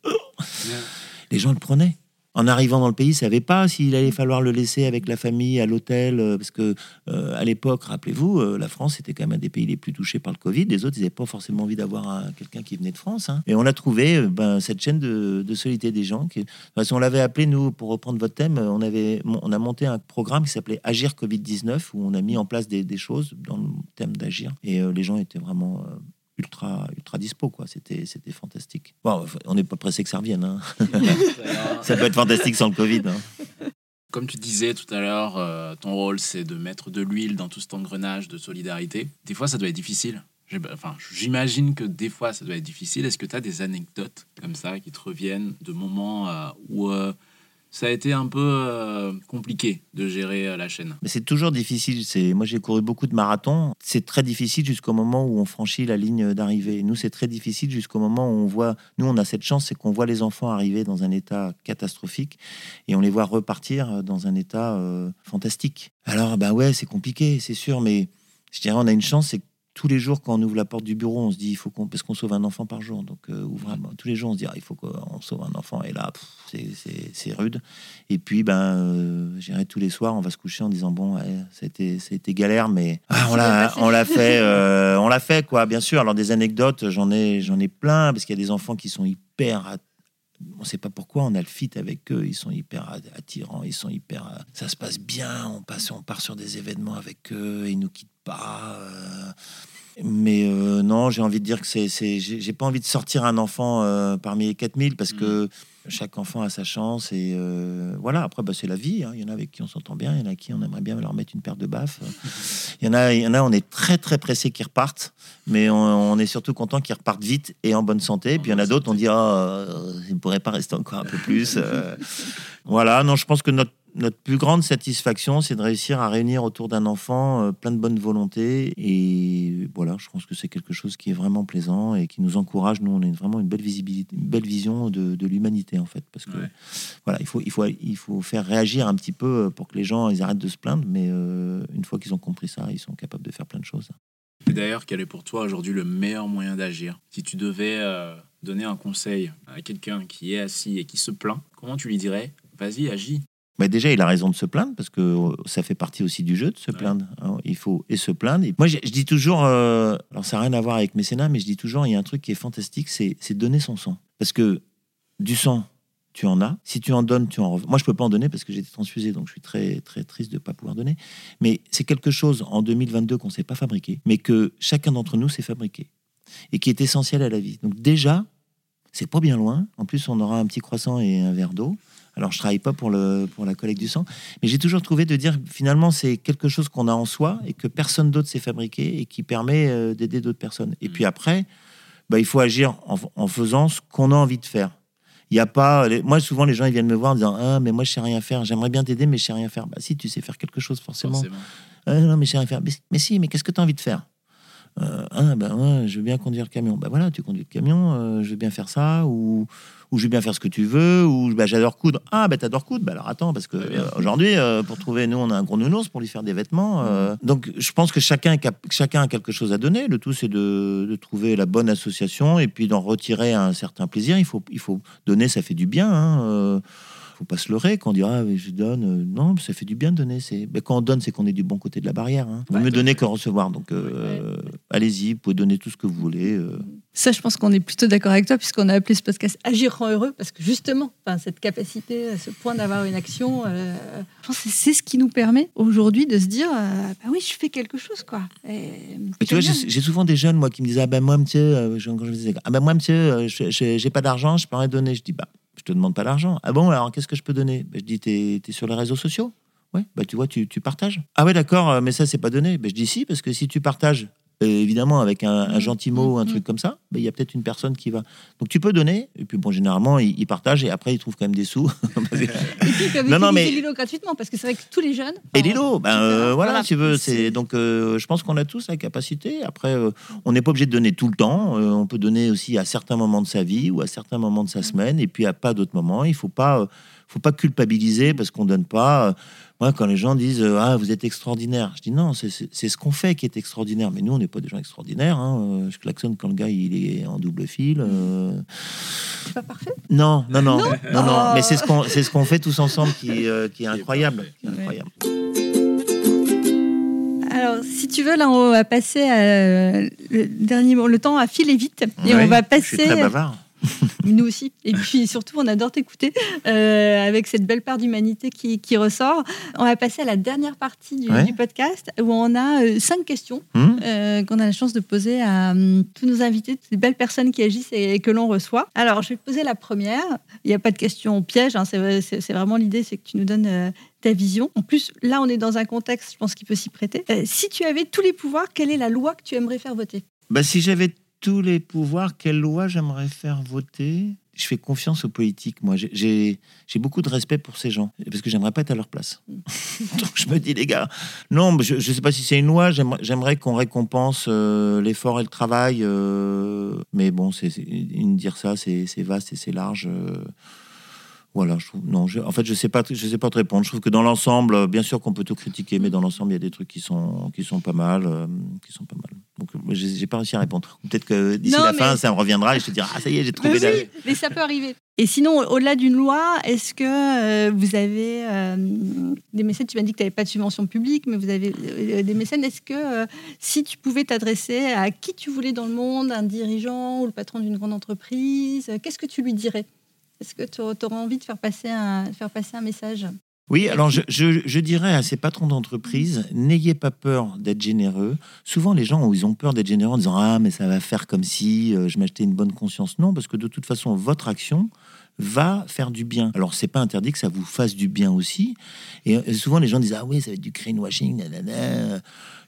Les gens le prenaient en arrivant dans le pays, ne savait pas s'il allait falloir le laisser avec la famille à l'hôtel, euh, parce que euh, à l'époque, rappelez-vous, euh, la France était quand même un des pays les plus touchés par le Covid. Les autres, ils n'avaient pas forcément envie d'avoir quelqu'un qui venait de France. Hein. Et on a trouvé ben, cette chaîne de, de, des gens. Qui, on l'avait appelé, nous, pour reprendre votre thème, on, avait, on a monté un programme qui s'appelait Agir Covid-19, où on a mis en place des choses dans le thème d'agir. Et les gens étaient vraiment ultra, ultra dispo, quoi. C'était, c'était fantastique. Bon, on n'est pas pressé que ça revienne. Hein. ça peut être fantastique sans le Covid. Hein. Comme tu disais tout à l'heure, euh, ton rôle, c'est de mettre de l'huile dans tout cet engrenage de solidarité. Des fois, ça doit être difficile. Enfin, j'imagine que des fois, ça doit être difficile. Est-ce que tu as des anecdotes comme ça qui te reviennent de moments euh, où euh, ça a été un peu euh, compliqué de gérer euh, la chaîne. Mais c'est toujours difficile. C'est moi j'ai couru beaucoup de marathons. C'est très difficile jusqu'au moment où on franchit la ligne d'arrivée. Nous c'est très difficile jusqu'au moment où on voit. Nous on a cette chance, c'est qu'on voit les enfants arriver dans un état catastrophique et on les voit repartir dans un état euh, fantastique. Alors bah ouais c'est compliqué, c'est sûr, mais je dirais on a une chance, c'est tous les jours, quand on ouvre la porte du bureau, on se dit il faut qu'on parce qu'on sauve un enfant par jour. Donc euh, tous les jours, on se dit ah, il faut qu'on sauve un enfant. Et là, c'est rude. Et puis ben, euh, tous les soirs, on va se coucher en disant bon, ouais, ça, a été, ça a été galère, mais ah, on l'a on l'a fait, euh, on l'a fait quoi. Bien sûr. Alors des anecdotes, j'en ai j'en ai plein parce qu'il y a des enfants qui sont hyper on ne sait pas pourquoi, on a le fit avec eux, ils sont hyper attirants, ils sont hyper... Ça se passe bien, on, passe, on part sur des événements avec eux, ils nous quittent pas. Euh, mais euh, non, j'ai envie de dire que c'est, j'ai pas envie de sortir un enfant euh, parmi les 4000 parce que mm. chaque enfant a sa chance et voilà. Après, bah, c'est la vie. Hein. Il y en a avec qui on s'entend bien, il y en a qui on aimerait bien leur mettre une paire de baffes. Il y en a, il y en a, on est très très pressé qu'ils repartent, mais on, est surtout content qu'ils repartent vite et en bonne santé. puis il y en a d'autres, on dit ah, il ne pourrait pas rester encore un peu plus. voilà. Non, je pense que notre notre plus grande satisfaction, c'est de réussir à réunir autour d'un enfant euh, plein de bonne volonté. Et voilà, je pense que c'est quelque chose qui est vraiment plaisant et qui nous encourage. Nous, on a vraiment une belle visibilité, une belle vision de, l'humanité, en fait. Parce que voilà, il faut, il, faut, il faut faire réagir un petit peu pour que les gens ils arrêtent de se plaindre. Mais euh, une fois qu'ils ont compris ça, ils sont capables de faire plein de choses. Et d'ailleurs, quel est pour toi aujourd'hui le meilleur moyen d'agir? Si tu devais euh, donner un conseil à quelqu'un qui est assis et qui se plaint, comment tu lui dirais? Vas-y, agis. Bah déjà, il a raison de se plaindre parce que euh, ça fait partie aussi du jeu de se plaindre. Hein. il faut et se plaindre. moi, je, dis toujours, euh, alors ça n'a rien à voir avec mécénat, mais je dis toujours, il y a un truc qui est fantastique, c'est donner son sang. Parce que du sang, tu en as. Si tu en donnes, tu en Moi, je peux pas en donner parce que j'ai été transfusé, donc je suis très très triste de pas pouvoir donner. Mais c'est quelque chose en 2022 qu'on ne sait pas fabriquer, mais que chacun d'entre nous sait fabriquer et qui est essentiel à la vie. Donc déjà, c'est pas bien loin. En plus, on aura un petit croissant et un verre d'eau. Alors, je travaille pas pour, le, pour la collecte du sang, mais j'ai toujours trouvé de dire finalement, c'est quelque chose qu'on a en soi et que personne d'autre s'est fabriqué et qui permet euh, d'aider d'autres personnes. Et mm. puis après, bah, il faut agir en, faisant ce qu'on a envie de faire. Il y a pas. Moi, souvent, les gens ils viennent me voir en disant Ah, mais moi, je sais rien faire. J'aimerais bien t'aider, mais je sais rien faire. Bah, si, tu sais faire quelque chose, forcément. Ah, non, mais je sais rien faire. Mais, si, mais qu'est-ce que tu as envie de faire? Euh, ah, ben, je veux bien conduire le camion. Ben voilà, tu conduis le camion, euh, je veux bien faire ça, ou, ou je veux bien faire ce que tu veux, ou ben, j'adore coudre. Ah, ben t'adores coudre, ben alors attends, parce que euh, aujourd'hui, pour trouver, nous, on a un gros nounours pour lui faire des vêtements. donc, je pense que chacun, chacun a quelque chose à donner. Le tout, c'est de, de, trouver la bonne association et puis d'en retirer un certain plaisir. Il faut, il faut donner, ça fait du bien. Hein, faut pas se leurrer quand on dira ah, je donne. Euh, non, ça fait du bien de donner. C'est mais quand on donne, c'est qu'on est du bon côté de la barrière. Hein. Vaut mieux donner que recevoir. Donc euh, allez-y, vous pouvez donner tout ce que vous voulez. Euh. Ça, je pense qu'on est plutôt d'accord avec toi puisqu'on a appelé ce podcast Agir rend heureux parce que justement, cette capacité, à ce point d'avoir une action, c'est ce qui nous permet aujourd'hui de se dire bah oui, je fais quelque chose quoi. Et, tu vois, j'ai souvent des jeunes moi qui me disent ah ben moi monsieur, je, quand je disais, ah ben moi monsieur, j'ai pas d'argent, je peux rien donner. Je dis bah je te demande pas l'argent. Ah bon, alors qu'est-ce que je peux donner? Ben, Je dis, t'es es sur les réseaux sociaux? Ouais, bah tu vois, tu, partages. Ah ouais, d'accord, euh, mais ça, c'est pas donné. Ben, je dis si, parce que si tu partages, évidemment, avec un, un Mhm. gentil mot ou un truc comme ça, ben, il y a peut-être une personne qui va. Donc tu peux donner, et puis bon, généralement, ils, ils partagent et après, ils trouvent quand même des sous. Parce que- Et puis, ils peuvent Non, non, mais- Lilo gratuitement, parce que c'est vrai que tous les jeunes. Et Lilo, ben, euh, voilà, Voilà. tu veux. C'est- donc, euh, je pense qu'on a tous la capacité. Après, euh, on n'est pas obligé de donner tout le temps. On peut donner aussi à certains moments de sa vie ou à certains moments de sa semaine, et puis à pas d'autres moments. Il faut pas, faut pas culpabiliser parce qu'on donne pas. Moi, quand les gens disent euh, ah vous êtes extraordinaire, je dis non, c'est- ce qu'on fait qui est extraordinaire. Mais nous, on n'est pas des gens extraordinaires. hein. Euh, Je klaxonne quand le gars il est en double fil. euh, C'est pas parfait? Non, non, non, non, non. Oh. Mais c'est ce qu'on, c'est ce qu'on fait tous ensemble qui, euh, qui est incroyable, parfait. qui est incroyable. Alors, si tu veux, là, on va passer à le dernier mot. Le temps a filé vite. Et on va Je suis passer. très bavard. Nous aussi. Et puis surtout, on adore t'écouter euh, avec cette belle part d'humanité qui, qui ressort. On va passer à la dernière partie du, Ouais. du podcast où on a euh, cinq questions Hum euh, qu'on a la chance de poser à hum, tous nos invités, toutes les belles personnes qui agissent et, que l'on reçoit. Alors, je vais te poser la première. Il n'y a pas de question piège. hein, c'est, vraiment l'idée, c'est que tu nous donnes ta vision. En plus, là, on est dans un contexte, je pense, qui peut s'y prêter. Si tu avais tous les pouvoirs, quelle est la loi que tu aimerais faire voter? Bah, si j'avais tous les pouvoirs, quelle loi j'aimerais faire voter? Je fais confiance aux politiques. Moi, J'ai- beaucoup de respect pour ces gens parce que j'aimerais pas être à leur place. Donc je me dis les gars, non, je, je sais pas si c'est une loi. J'aimerais qu'on récompense euh, l'effort et le travail, euh, mais bon, c'est dire ça, c'est c'est vaste et c'est large. euh, voilà, je trouve. Non, je- en fait, je sais pas, je sais pas te répondre. Je trouve que dans l'ensemble, euh, bien sûr qu'on peut tout critiquer, mais dans l'ensemble, il y a des trucs qui sont qui sont pas mal, euh, qui sont pas mal. Donc, euh, j'ai pas réussi à répondre. Peut-être que d'ici la mais- fin, ça me reviendra et je te dirai ah ça y est, j'ai trouvé. Mais la- oui, mais ça peut arriver. Et sinon, au- au-delà d'une loi, est-ce que euh, vous avez euh, des mécènes Tu m'as dit que tu n'avais pas de subvention publique, mais vous avez euh, des mécènes. Est-ce que euh, si tu pouvais t'adresser à qui tu voulais dans le monde, un dirigeant ou le patron d'une grande entreprise, euh, qu'est-ce que tu lui dirais? Est-ce que tu aurais envie de faire passer un, message? Oui, alors je, dirais à ces patrons d'entreprise, n'ayez pas peur d'être généreux. Souvent, les gens, ils ont peur d'être généreux en disant Ah, mais ça va faire comme si euh, je m'achetais une bonne conscience. Non, parce que de toute façon, votre action va faire du bien. Alors, c'est pas interdit que ça vous fasse du bien aussi. Et souvent, les gens disent Ah oui, ça va être du greenwashing.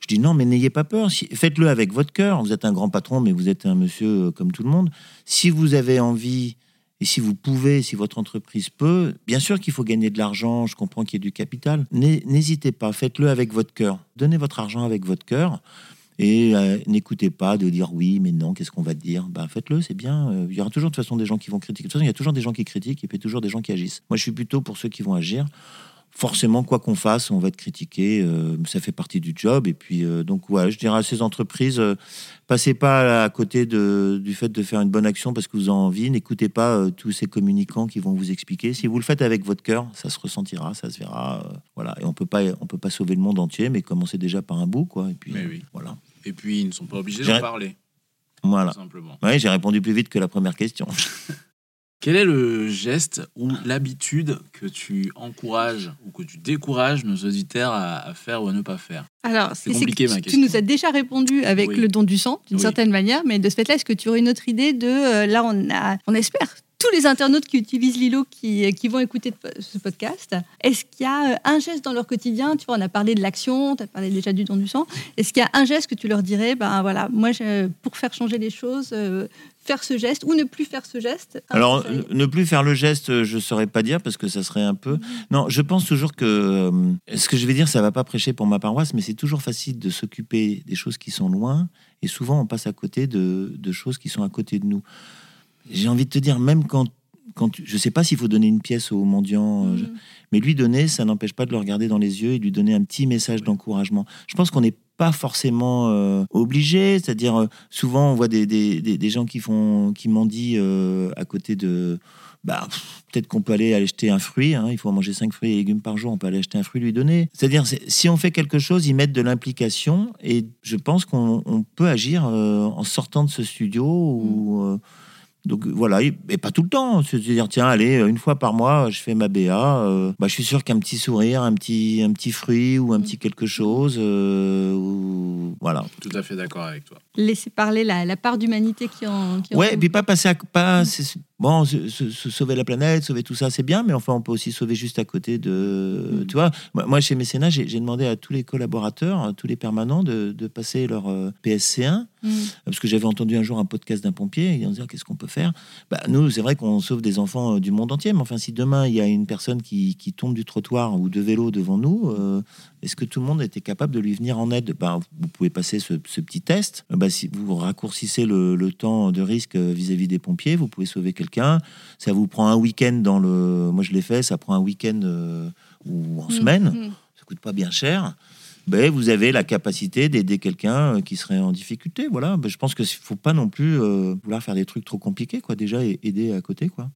Je dis non, mais n'ayez pas peur. Faites-le avec votre cœur. Vous êtes un grand patron, mais vous êtes un monsieur euh, comme tout le monde. Si vous avez envie et si vous pouvez, si votre entreprise peut, bien sûr qu'il faut gagner de l'argent, je comprends qu'il y ait du capital. N'hé- N'hésitez pas, faites-le avec votre cœur. Donnez votre argent avec votre cœur. Et euh, n'écoutez pas de dire oui, mais non, qu'est-ce qu'on va dire? Ben, Faites-le, c'est bien. Euh, Il y aura toujours de toute façon des gens qui vont critiquer. De toute façon, il y a toujours des gens qui critiquent et puis toujours des gens qui agissent. Moi, je suis plutôt pour ceux qui vont agir. Forcément, quoi qu'on fasse, on va être critiqué. euh, ça fait partie du job. Et puis, euh, donc, ouais, je dirais à ces entreprises, euh, passez pas à côté de, du fait de faire une bonne action parce que vous en avez envie. N'écoutez pas tous ces communicants qui vont vous expliquer. Si vous le faites avec votre cœur, ça se ressentira, ça se verra. voilà. Et on peut pas, on peut pas sauver le monde entier, mais commencer déjà par un bout, quoi. Et puis, Mais oui. voilà. Et puis, ils ne sont pas obligés d'en parler, Voilà. simplement. Ouais, j'ai répondu plus vite que la première question. Quel est le geste ou l'habitude que tu encourages ou que tu décourages nos auditeurs à, à faire ou à ne pas faire? Alors, C'est que compliqué, ma tu- nous as déjà répondu avec Oui. le don du sang, d'une Oui. certaine manière, mais de ce fait-là, est-ce que tu aurais une autre idée de. euh, là, on, a, on espère tous les internautes qui utilisent Lilo qui, qui vont écouter ce podcast. Est-ce qu'il y a euh, un geste dans leur quotidien? Tu vois, on a parlé de l'action, tu as parlé déjà du don du sang. Est-ce qu'il y a un geste que tu leur dirais? Ben voilà, moi, je- pour faire changer les choses, euh, faire ce geste ou ne plus faire ce geste Alors, ne- ne plus faire le geste, je ne saurais pas dire parce que ça serait un peu. Non, je pense toujours que euh, ce que je vais dire, ça va pas prêcher pour ma paroisse, mais c'est toujours facile de s'occuper des choses qui sont loin et souvent on passe à côté de, de choses qui sont à côté de nous. J'ai envie de te dire, même quand. Quand tu- je sais pas s'il faut donner une pièce au mendiant, euh, je- Mhm. mais lui donner, ça n'empêche pas de le regarder dans les yeux et lui donner un petit message d'encouragement. Je pense qu'on n'est pas forcément euh, obligé, c'est-à-dire euh, souvent on voit des, des, des- des gens qui font qui mendient euh, à côté de bah, peut-être qu'on peut aller acheter un fruit, hein, il faut manger cinq fruits et légumes par jour, on peut aller acheter un fruit lui donner. C'est-à-dire c'est- si on fait quelque chose, ils mettent de l'implication et je pense qu'on on peut agir euh, en sortant de ce studio ou euh, donc voilà, et et pas tout le temps. Se dire, tiens, allez, une fois par mois, je fais ma BA. euh, bah, je suis sûr qu'un petit sourire, un petit, un petit fruit ou un petit quelque chose, euh, ou voilà. Tout à fait d'accord avec toi. Laisser parler la, la part d'humanité qui en. Qui en Ouais, et puis pas passer à, pas, c'est Bon, se, se- se sauver la planète, sauver tout ça, c'est bien, mais enfin, on peut aussi sauver juste à côté de. Mm. Tu vois, moi, chez Mécénat, j'ai j'ai demandé à tous les collaborateurs, à tous les permanents, de, de passer leur euh, PSC1, Mm. parce que j'avais entendu un jour un podcast d'un pompier, et on disait qu'est-ce qu'on peut faire? Bah, Nous, c'est vrai qu'on sauve des enfants euh, du monde entier, mais enfin, si demain il y a une personne qui, qui tombe du trottoir ou de vélo devant nous, euh, est-ce que tout le monde était capable de lui venir en aide? Bah, Vous pouvez passer ce, ce petit test. Euh, bah, si vous raccourcissez le, le temps de risque vis-à-vis des pompiers, vous pouvez sauver quelqu'un. Ça vous prend un week-end dans le. Moi, je l'ai fait, ça prend un week-end euh, ou en semaine Mm. ça coûte pas bien cher. Ben, vous avez la capacité d'aider quelqu'un euh, qui serait en difficulté. Voilà. Ben, je pense qu'il faut pas non plus euh, vouloir faire des trucs trop compliqués. Quoi. Déjà, et- aider à côté. Quoi.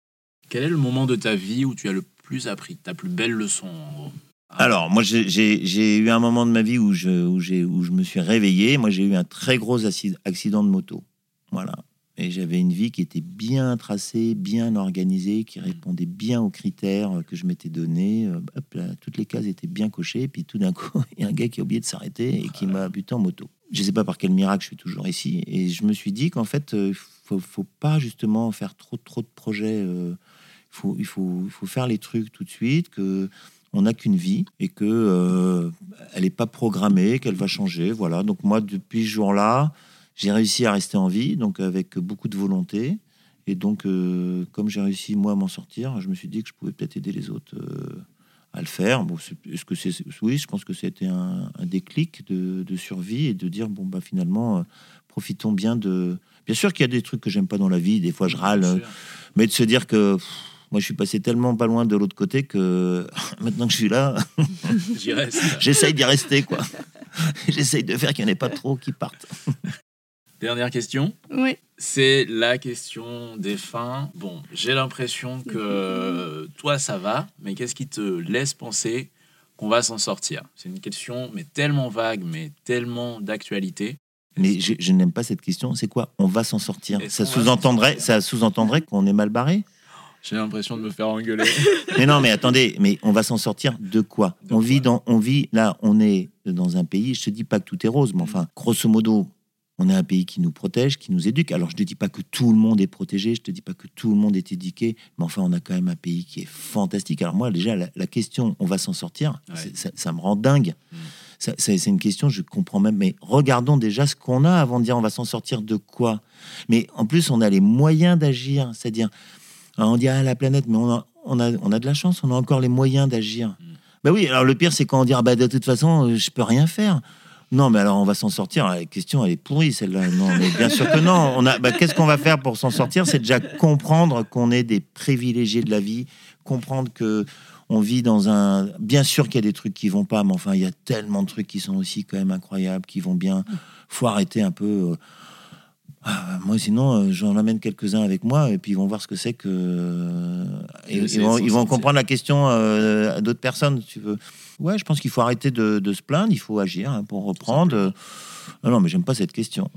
Quel est le moment de ta vie où tu as le plus appris, ta plus belle leçon en gros? Alors, moi, j'ai- eu un moment de ma vie où je, où où je me suis réveillé. Moi, j'ai eu un très gros acci- accident de moto. Voilà. Et j'avais une vie qui était bien tracée, bien organisée, qui répondait bien aux critères que je m'étais donnés. Euh, hop là, toutes les cases étaient bien cochées. Puis tout d'un coup, il y a un gars qui a oublié de s'arrêter et qui m'a buté en moto. Je ne sais pas par quel miracle je suis toujours ici. Et je me suis dit qu'en fait, il faut, faut pas justement faire trop, trop de projets. euh, faut, il, faut, il faut faire les trucs tout de suite, que on n'a qu'une vie et que euh, elle n'est pas programmée, qu'elle va changer. Voilà. Donc moi, depuis ce jour-là, j'ai réussi à rester en vie, donc avec beaucoup de volonté. Et donc, euh, comme j'ai réussi moi à m'en sortir, je me suis dit que je pouvais peut-être aider les autres euh, à le faire. Bon, est-ce que c'est oui, je pense que c'était un, un déclic de, de survie et de dire bon bah finalement, euh, profitons bien de. Bien sûr qu'il y a des trucs que j'aime pas dans la vie. Des fois, je râle. Mais de se dire que pff, moi, je suis passé tellement pas loin de l'autre côté que maintenant que je suis là, J'y reste. j'essaye d'y rester, quoi. J'essaye de faire qu'il n'y en ait pas trop qui partent. Dernière question. Oui. C'est la question des fins. Bon, j'ai l'impression que toi, ça va, mais qu'est-ce qui te laisse penser qu'on va s'en sortir? C'est une question, mais tellement vague, mais tellement d'actualité. Mais je, je n'aime pas cette question. C'est quoi? On va s'en sortir. Ça sous-entendrait, ça sous-entendrait qu'on est mal barré? J'ai l'impression de me faire engueuler. Mais non, mais attendez, mais on va s'en sortir de quoi? De On quoi? vit dans, on vit là, on est dans un pays. Je te dis pas que tout est rose, mais enfin, grosso modo, on est un pays qui nous protège, qui nous éduque. Alors je te dis pas que tout le monde est protégé, je te dis pas que tout le monde est éduqué, mais enfin, on a quand même un pays qui est fantastique. Alors moi, déjà, la, la question, on va s'en sortir, Ouais. ça, ça me rend dingue. Mm. C'est une question, je comprends même. Mais regardons déjà ce qu'on a avant de dire on va s'en sortir de quoi? Mais en plus, on a les moyens d'agir, c'est-à-dire alors, on dit ah, la planète, mais on a, on, a, on a de la chance, on a encore les moyens d'agir. Mm. Ben oui, alors le pire, c'est quand on dit ah, bah, de toute façon, euh, je peux rien faire. Non, mais alors on va s'en sortir. La question, elle est pourrie, celle-là. Non, mais bien sûr que non. On a, bah, qu'est-ce qu'on va faire pour s'en sortir? C'est déjà comprendre qu'on est des privilégiés de la vie, comprendre que on vit dans un. Bien sûr qu'il y a des trucs qui vont pas, mais enfin, il y a tellement de trucs qui sont aussi quand même incroyables, qui vont bien. Faut arrêter un peu. euh, ah, moi, sinon, euh, j'en amène quelques-uns avec moi et puis ils vont voir ce que c'est que. euh, et- ils, vont, ils comprendre la question euh, à d'autres personnes, si tu veux. Ouais, je pense qu'il faut arrêter de, de se plaindre, il faut agir hein, pour reprendre. Non, mais j'aime pas cette question.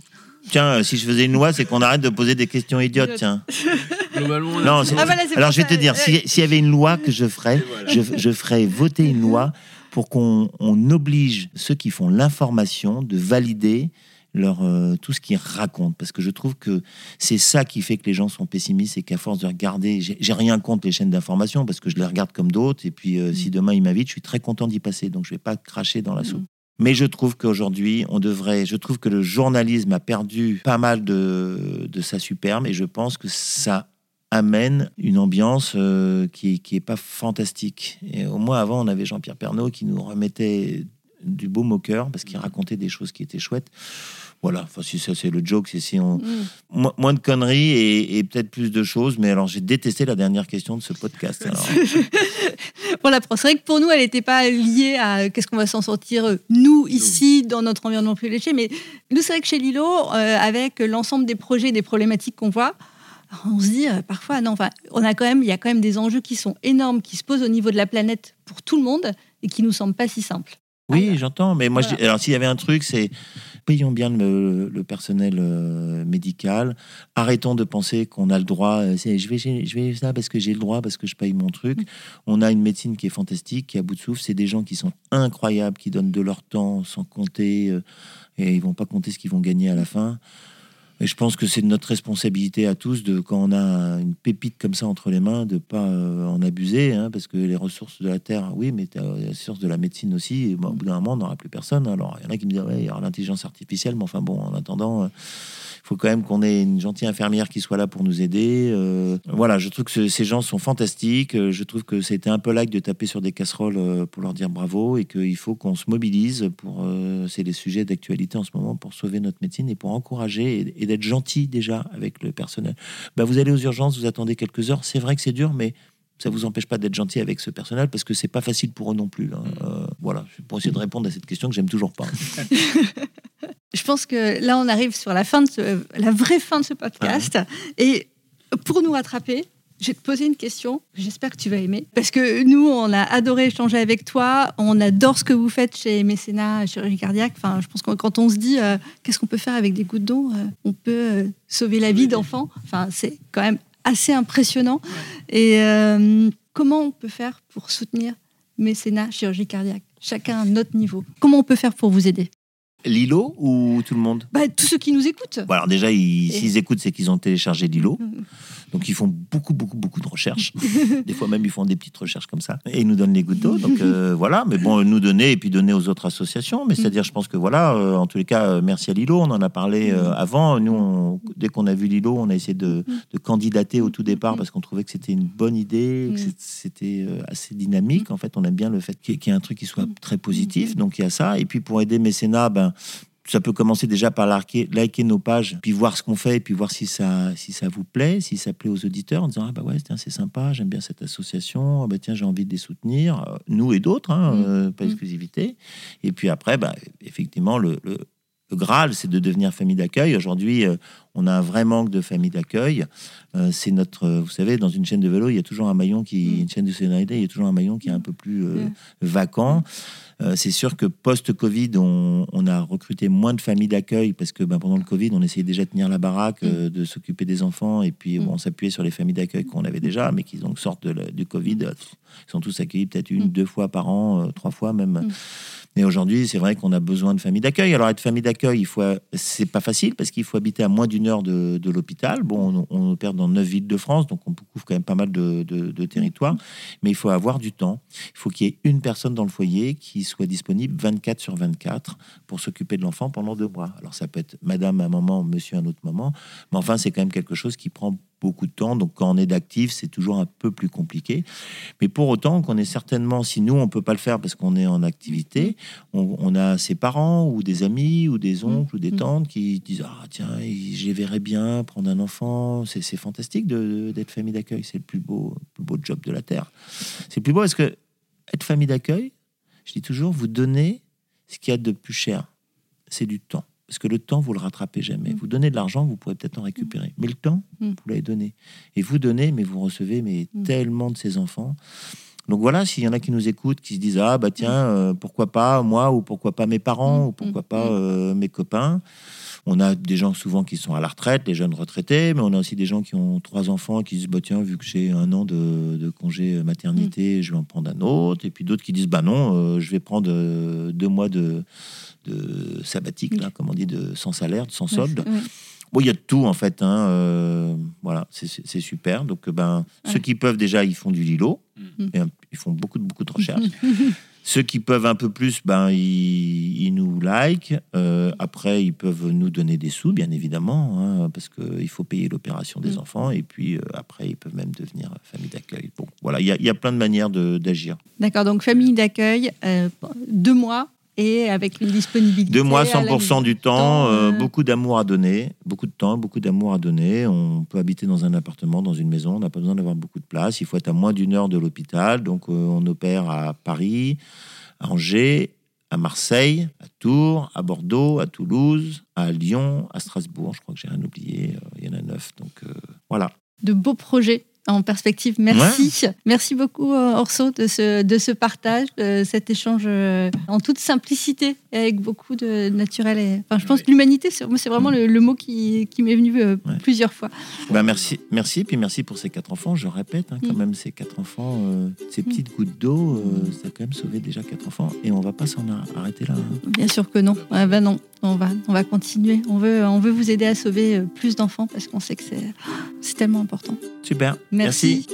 Tiens, si je faisais une loi, c'est qu'on arrête de poser des questions idiotes, tiens. Globalement, Non, Ah, voilà, alors je vais te dire, ouais. si- s'il y avait une loi que je ferais, voilà. je, je ferais voter une loi pour qu'on on oblige ceux qui font l'information de valider leur, euh, tout ce qu'ils racontent. Parce que je trouve que c'est ça qui fait que les gens sont pessimistes et qu'à force de regarder, j'ai rien contre les chaînes d'information parce que je les regarde comme d'autres. Et puis euh, si demain ils m'invitent, je suis très content d'y passer. Donc je vais pas cracher dans la soupe. Mais je trouve qu'aujourd'hui, on devrait. Je trouve que le journalisme a perdu pas mal de, de sa superbe et je pense que ça amène une ambiance euh, qui, qui est pas fantastique. Et au moins avant, on avait Jean-Pierre Pernaud qui nous remettait du beau moqueur parce qu'il racontait des choses qui étaient chouettes. Voilà, enfin, si ça c'est le joke, c'est si on. Mm. Mo- moins de conneries et, et peut-être plus de choses, mais alors j'ai détesté la dernière question de ce podcast. alors. Voilà, c'est vrai que pour nous, elle n'était pas liée à euh, qu'est-ce qu'on va s'en sortir, euh, nous, ici, dans notre environnement privilégié. Mais nous, c'est vrai que chez Lilo, euh, avec l'ensemble des projets, des problématiques qu'on voit, on se dit euh, parfois, non, enfin, on a quand même, il y a quand même des enjeux qui sont énormes, qui se posent au niveau de la planète pour tout le monde et qui nous semblent pas si simples. Oui, j'entends, mais moi, Voilà. alors s'il y avait un truc, c'est payons bien le, le personnel euh, médical, arrêtons de penser qu'on a le droit, euh, c'est, je vais, je vais ça parce que j'ai le droit, parce que je paye mon truc. On a une médecine qui est fantastique, qui est à bout de souffle, c'est des gens qui sont incroyables, qui donnent de leur temps sans compter, euh, et ils vont pas compter ce qu'ils vont gagner à la fin. Et je pense que c'est notre responsabilité à tous de quand on a une pépite comme ça entre les mains de pas euh, en abuser, hein, parce que les ressources de la terre, oui, mais les ressources de la médecine aussi. Et au bout d'un moment, on n'aura plus personne. Alors il y en a qui me disent ouais, il y aura l'intelligence artificielle, mais enfin bon, en attendant. euh, faut quand même qu'on ait une gentille infirmière qui soit là pour nous aider. Euh, voilà, je trouve que ce- ces gens sont fantastiques. Euh, Je trouve que c'était un peu like de taper sur des casseroles euh, pour leur dire bravo et qu'il faut qu'on se mobilise pour. c'est les sujets d'actualité en ce moment pour sauver notre médecine et pour encourager et, d'être gentil déjà avec le personnel. Bah, vous allez aux urgences, vous attendez quelques heures. C'est vrai que c'est dur, mais ça vous empêche pas d'être gentil avec ce personnel parce que c'est pas facile pour eux non plus. hein. Euh, voilà, pour essayer de répondre à cette question que j'aime toujours pas. Je pense que là, on arrive sur la fin de ce- la vraie fin de ce podcast. Et pour nous rattraper, je vais te poser une question. J'espère que tu vas aimer. Parce que nous, on a adoré échanger avec toi. On adore ce que vous faites chez Mécénat Chirurgie Cardiaque. Enfin, je pense que quand on se dit euh, qu'est-ce qu'on peut faire avec des gouttes d'eau, euh, on peut euh, sauver la vie d'enfants. Enfin, c'est quand même assez impressionnant. Et comment on peut faire pour soutenir Mécénat Chirurgie Cardiaque? Chacun à notre niveau. Comment on peut faire pour vous aider? Lilo ou tout le monde? Bah, tous ceux qui nous écoutent. Bon, alors déjà, ils- Et- s'ils écoutent, c'est qu'ils ont téléchargé Lilo. Mhm. Donc ils font beaucoup, beaucoup, beaucoup de recherches. des fois même, ils font des petites recherches comme ça. Et ils nous donnent les gouttes d'eau. Donc euh, voilà, mais bon, nous donner et puis donner aux autres associations. Mais c'est-à-dire, je pense que voilà, euh, en tous les cas, euh, merci à Lilo. On en a parlé euh, avant. Nous, on- dès qu'on a vu Lilo, on a essayé de, de candidater au tout départ parce qu'on trouvait que c'était une bonne idée, que c'était assez dynamique. En fait, on aime bien le fait qu'il y ait- qu'il y ait un truc qui soit très positif. Donc il y a ça. Et puis pour aider Mécénat, ben, ça peut commencer déjà par liker, nos pages, puis voir ce qu'on fait, et puis voir si ça, si ça vous plaît, si ça plaît aux auditeurs, en disant ah bah ouais tiens, c'est sympa, j'aime bien cette association, ah bah tiens j'ai envie de les soutenir, Euh, nous et d'autres, hein, Mm. euh, pas Mm. exclusivité. Et puis après, bah, effectivement le, le, le Graal, c'est de devenir famille d'accueil. Aujourd'hui, euh, on a un vrai manque de famille d'accueil. Euh, c'est notre, euh, vous savez, dans une chaîne de vélo, il y a toujours un maillon qui, Mm. une chaîne de solidarité, il y a toujours un maillon qui est un peu plus euh, Mm. vacant. Euh, c'est sûr que post-Covid, on, on a recruté moins de familles d'accueil parce que ben, pendant le Covid, on essayait déjà de tenir la baraque, euh, de s'occuper des enfants et puis Mm. on s'appuyait sur les familles d'accueil qu'on avait déjà, mais qui donc sortent de du Covid. Ils sont tous accueillis peut-être une, Mm. deux fois par an, trois fois même. Mm. Mais aujourd'hui, c'est vrai qu'on a besoin de familles d'accueil. Alors, être famille d'accueil, il faut, c'est pas facile parce qu'il faut habiter à moins d'une heure de, l'hôpital. Bon, on, opère dans neuf villes de France, donc on couvre quand même pas mal de, de, de territoires. Mais il faut avoir du temps. Il faut qu'il y ait une personne dans le foyer qui soit disponible 24 sur 24 pour s'occuper de l'enfant pendant deux mois. Alors, ça peut être madame à un moment, monsieur à un autre moment. Mais enfin, c'est quand même quelque chose qui prend beaucoup de temps. Donc, quand on est d'actif, c'est toujours un peu plus compliqué. Mais pour autant qu'on est certainement, si nous, on peut pas le faire parce qu'on est en activité, on, on a ses parents ou des amis ou des oncles ou des Mm. tantes qui disent Ah, tiens, je les verrais bien prendre un enfant. C'est c'est fantastique de- d'être famille d'accueil. C'est le plus beau, plus beau job de la Terre. C'est le plus beau parce que être famille d'accueil, je dis toujours, vous donnez ce qu'il y a de plus cher c'est du temps. Parce que le temps, vous le rattrapez jamais. Mm. Vous donnez de l'argent, vous pourrez peut-être en récupérer. Mais le temps, Mm. vous l'avez donné. Et vous donnez, mais vous recevez mais Mm. tellement de ces enfants. Donc voilà, s'il y en a qui nous écoutent, qui se disent ah bah tiens, euh, pourquoi pas moi ou pourquoi pas mes parents Mm. ou pourquoi Mm. pas Mm. euh, mes copains. On a des gens souvent qui sont à la retraite, les jeunes retraités, mais on a aussi des gens qui ont trois enfants qui disent bah tiens vu que j'ai un an de, de congé maternité, je vais en prendre un autre. Et puis d'autres qui disent bah non, euh, je vais prendre deux mois de, de sabbatique là, comme on dit, de sans salaire, de sans solde. Bon, il y a de tout en fait. Hein, euh, voilà, c'est- super. Donc, euh, ben, Ouais. ceux qui peuvent déjà, ils font du Lilo. Mm. Et, ils font beaucoup de beaucoup de recherches. ceux qui peuvent un peu plus, ben, ils, ils nous like. Euh, après, ils peuvent nous donner des sous, bien évidemment, hein, parce qu'il faut payer l'opération des Mm. enfants. Et puis euh, après, ils peuvent même devenir famille d'accueil. Bon, voilà, il y, a- il y a plein de manières d'agir. D'accord, donc famille d'accueil, euh, deux mois et avec une disponibilité. Deux mois, à la 100% du temps, euh, beaucoup d'amour à donner, beaucoup de temps, beaucoup d'amour à donner. On peut habiter dans un appartement, dans une maison, on n'a pas besoin d'avoir beaucoup de place. Il faut être à moins d'une heure de l'hôpital. Donc, euh, on opère à Paris, à Angers, à Marseille, à Tours, à Bordeaux, à Toulouse, à Lyon, à Strasbourg. Je crois que j'ai rien oublié. euh, Il y en a neuf. Donc, euh, voilà. De beaux projets en perspective. Merci. Merci beaucoup, euh, Orso, de ce, de ce partage, de cet échange euh, en toute simplicité et avec beaucoup de naturel. Et, enfin, je pense Oui. que l'humanité, c'est vraiment le, le mot qui, qui m'est venu euh, Ouais. plusieurs fois. Bah, merci, merci, puis merci pour ces quatre enfants. Je répète, hein, quand Mm. même, ces quatre enfants, euh, ces petites gouttes d'eau, euh, ça a quand même sauvé déjà quatre enfants. Et on va pas s'en ar- arrêter là. hein. Bien sûr que non. Ah ben non, on va, on va continuer. On veut, on veut vous aider à sauver plus d'enfants parce qu'on sait que c'est c'est tellement important. Super. Merci.